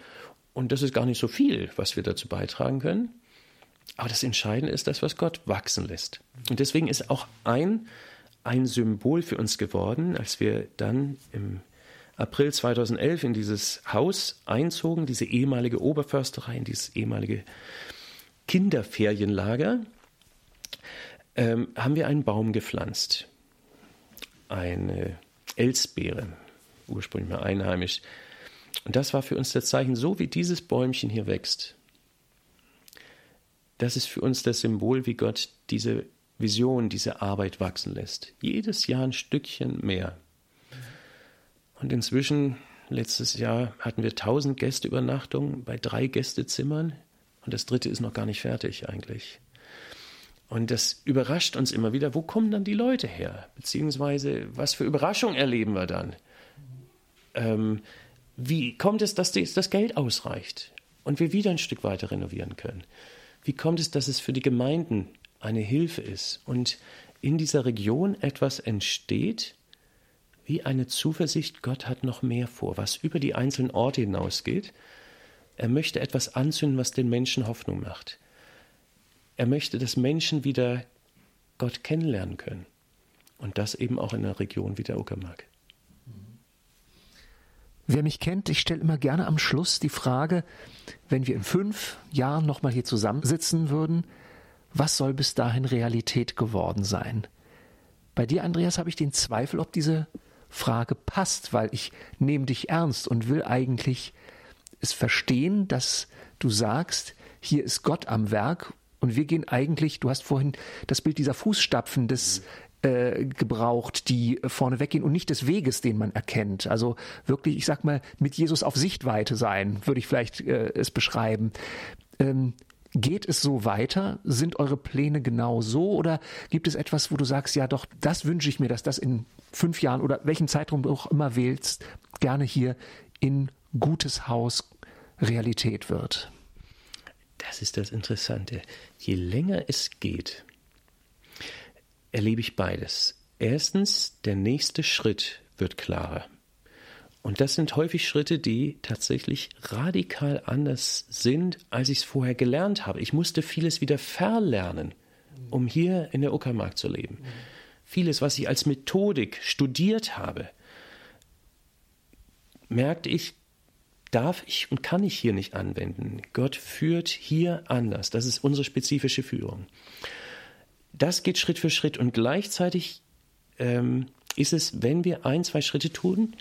Und das ist gar nicht so viel, was wir dazu beitragen können. Aber das Entscheidende ist das, was Gott wachsen lässt. Und deswegen ist auch ein, ein Symbol für uns geworden, als wir dann im April 2011 in dieses Haus einzogen, diese ehemalige Oberförsterei, in dieses ehemalige Kinderferienlager, ähm, haben wir einen Baum gepflanzt. Eine Elsbeere, ursprünglich mal einheimisch. Und das war für uns das Zeichen, so wie dieses Bäumchen hier wächst, das ist für uns das Symbol, wie Gott diese Vision, diese Arbeit wachsen lässt. Jedes Jahr ein Stückchen mehr. Und inzwischen, letztes Jahr hatten wir 1000 Gästeübernachtungen bei drei Gästezimmern und das dritte ist noch gar nicht fertig eigentlich. Und das überrascht uns immer wieder, wo kommen dann die Leute her? Beziehungsweise, was für Überraschungen erleben wir dann? Ähm, wie kommt es, dass das Geld ausreicht und wir wieder ein Stück weiter renovieren können? Wie kommt es, dass es für die Gemeinden eine Hilfe ist und in dieser Region etwas entsteht, wie eine Zuversicht, Gott hat noch mehr vor, was über die einzelnen Orte hinausgeht. Er möchte etwas anzünden, was den Menschen Hoffnung macht. Er möchte, dass Menschen wieder Gott kennenlernen können. Und das eben auch in einer Region wie der Uckermark. Wer mich kennt, ich stelle immer gerne am Schluss die Frage, wenn wir in fünf Jahren nochmal hier zusammensitzen würden, was soll bis dahin Realität geworden sein? Bei dir, Andreas, habe ich den Zweifel, ob diese Frage passt, weil ich nehme dich ernst und will eigentlich es verstehen, dass du sagst, hier ist Gott am Werk und wir gehen eigentlich, du hast vorhin das Bild dieser Fußstapfen des äh, gebraucht, die vorne weggehen und nicht des Weges, den man erkennt. Also wirklich, ich sag mal, mit Jesus auf Sichtweite sein, würde ich vielleicht äh, es beschreiben. Ähm, Geht es so weiter? Sind eure Pläne genau so? Oder gibt es etwas, wo du sagst, ja doch, das wünsche ich mir, dass das in fünf Jahren oder welchen Zeitraum du auch immer wählst, gerne hier in gutes Haus Realität wird? Das ist das Interessante. Je länger es geht, erlebe ich beides. Erstens, der nächste Schritt wird klarer. Und das sind häufig Schritte, die tatsächlich radikal anders sind, als ich es vorher gelernt habe. Ich musste vieles wieder verlernen, um hier in der Uckermark zu leben. Vieles, was ich als Methodik studiert habe, merkte ich, darf ich und kann ich hier nicht anwenden. Gott führt hier anders. Das ist unsere spezifische Führung. Das geht Schritt für Schritt und gleichzeitig ähm, ist es, wenn wir ein, zwei Schritte tun,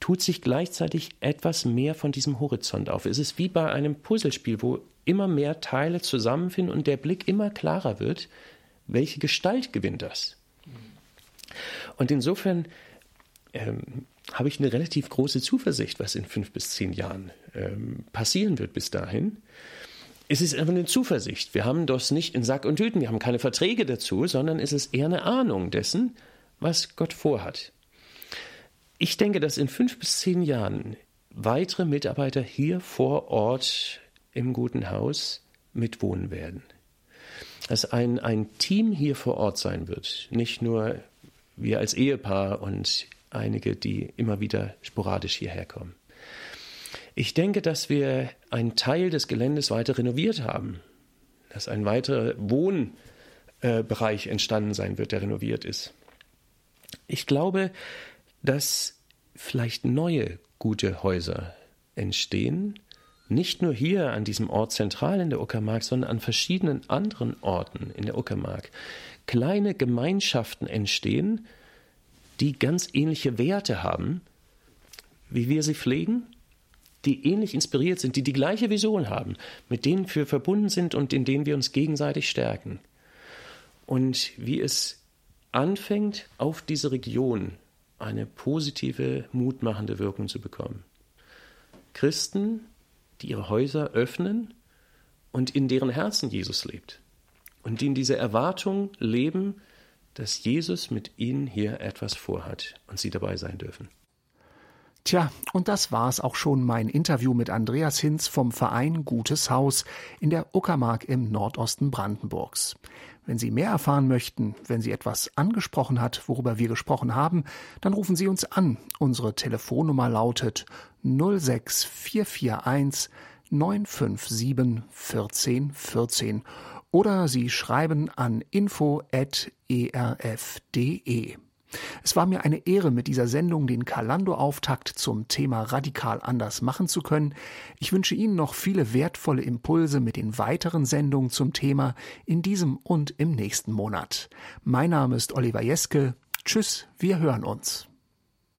tut sich gleichzeitig etwas mehr von diesem Horizont auf. Es ist wie bei einem Puzzlespiel, wo immer mehr Teile zusammenfinden und der Blick immer klarer wird, welche Gestalt gewinnt das. Und insofern ähm, habe ich eine relativ große Zuversicht, was in fünf bis zehn Jahren ähm, passieren wird bis dahin. Es ist einfach eine Zuversicht. Wir haben das nicht in Sack und Tüten, wir haben keine Verträge dazu, sondern es ist eher eine Ahnung dessen, was Gott vorhat. Ich denke, dass in fünf bis zehn Jahren weitere Mitarbeiter hier vor Ort im guten Haus mitwohnen werden. Dass ein, ein Team hier vor Ort sein wird, nicht nur wir als Ehepaar und einige, die immer wieder sporadisch hierher kommen. Ich denke, dass wir einen Teil des Geländes weiter renoviert haben, dass ein weiterer Wohnbereich entstanden sein wird, der renoviert ist. Ich glaube, dass vielleicht neue gute Häuser entstehen, nicht nur hier an diesem Ort zentral in der Uckermark, sondern an verschiedenen anderen Orten in der Uckermark. Kleine Gemeinschaften entstehen, die ganz ähnliche Werte haben, wie wir sie pflegen, die ähnlich inspiriert sind, die die gleiche Vision haben, mit denen wir verbunden sind und in denen wir uns gegenseitig stärken. Und wie es anfängt, auf diese Region eine positive, mutmachende Wirkung zu bekommen. Christen, die ihre Häuser öffnen und in deren Herzen Jesus lebt und die in dieser Erwartung leben, dass Jesus mit ihnen hier etwas vorhat und sie dabei sein dürfen. Tja, und das war's auch schon mein Interview mit Andreas Hinz vom Verein Gutes Haus in der Uckermark im Nordosten Brandenburgs. Wenn Sie mehr erfahren möchten, wenn Sie etwas angesprochen hat, worüber wir gesprochen haben, dann rufen Sie uns an. Unsere Telefonnummer lautet 06441 957 1414 oder Sie schreiben an info.erf.de. Es war mir eine Ehre, mit dieser Sendung den Kalando-Auftakt zum Thema radikal anders machen zu können. Ich wünsche Ihnen noch viele wertvolle Impulse mit den weiteren Sendungen zum Thema in diesem und im nächsten Monat. Mein Name ist Oliver Jeske. Tschüss, wir hören uns.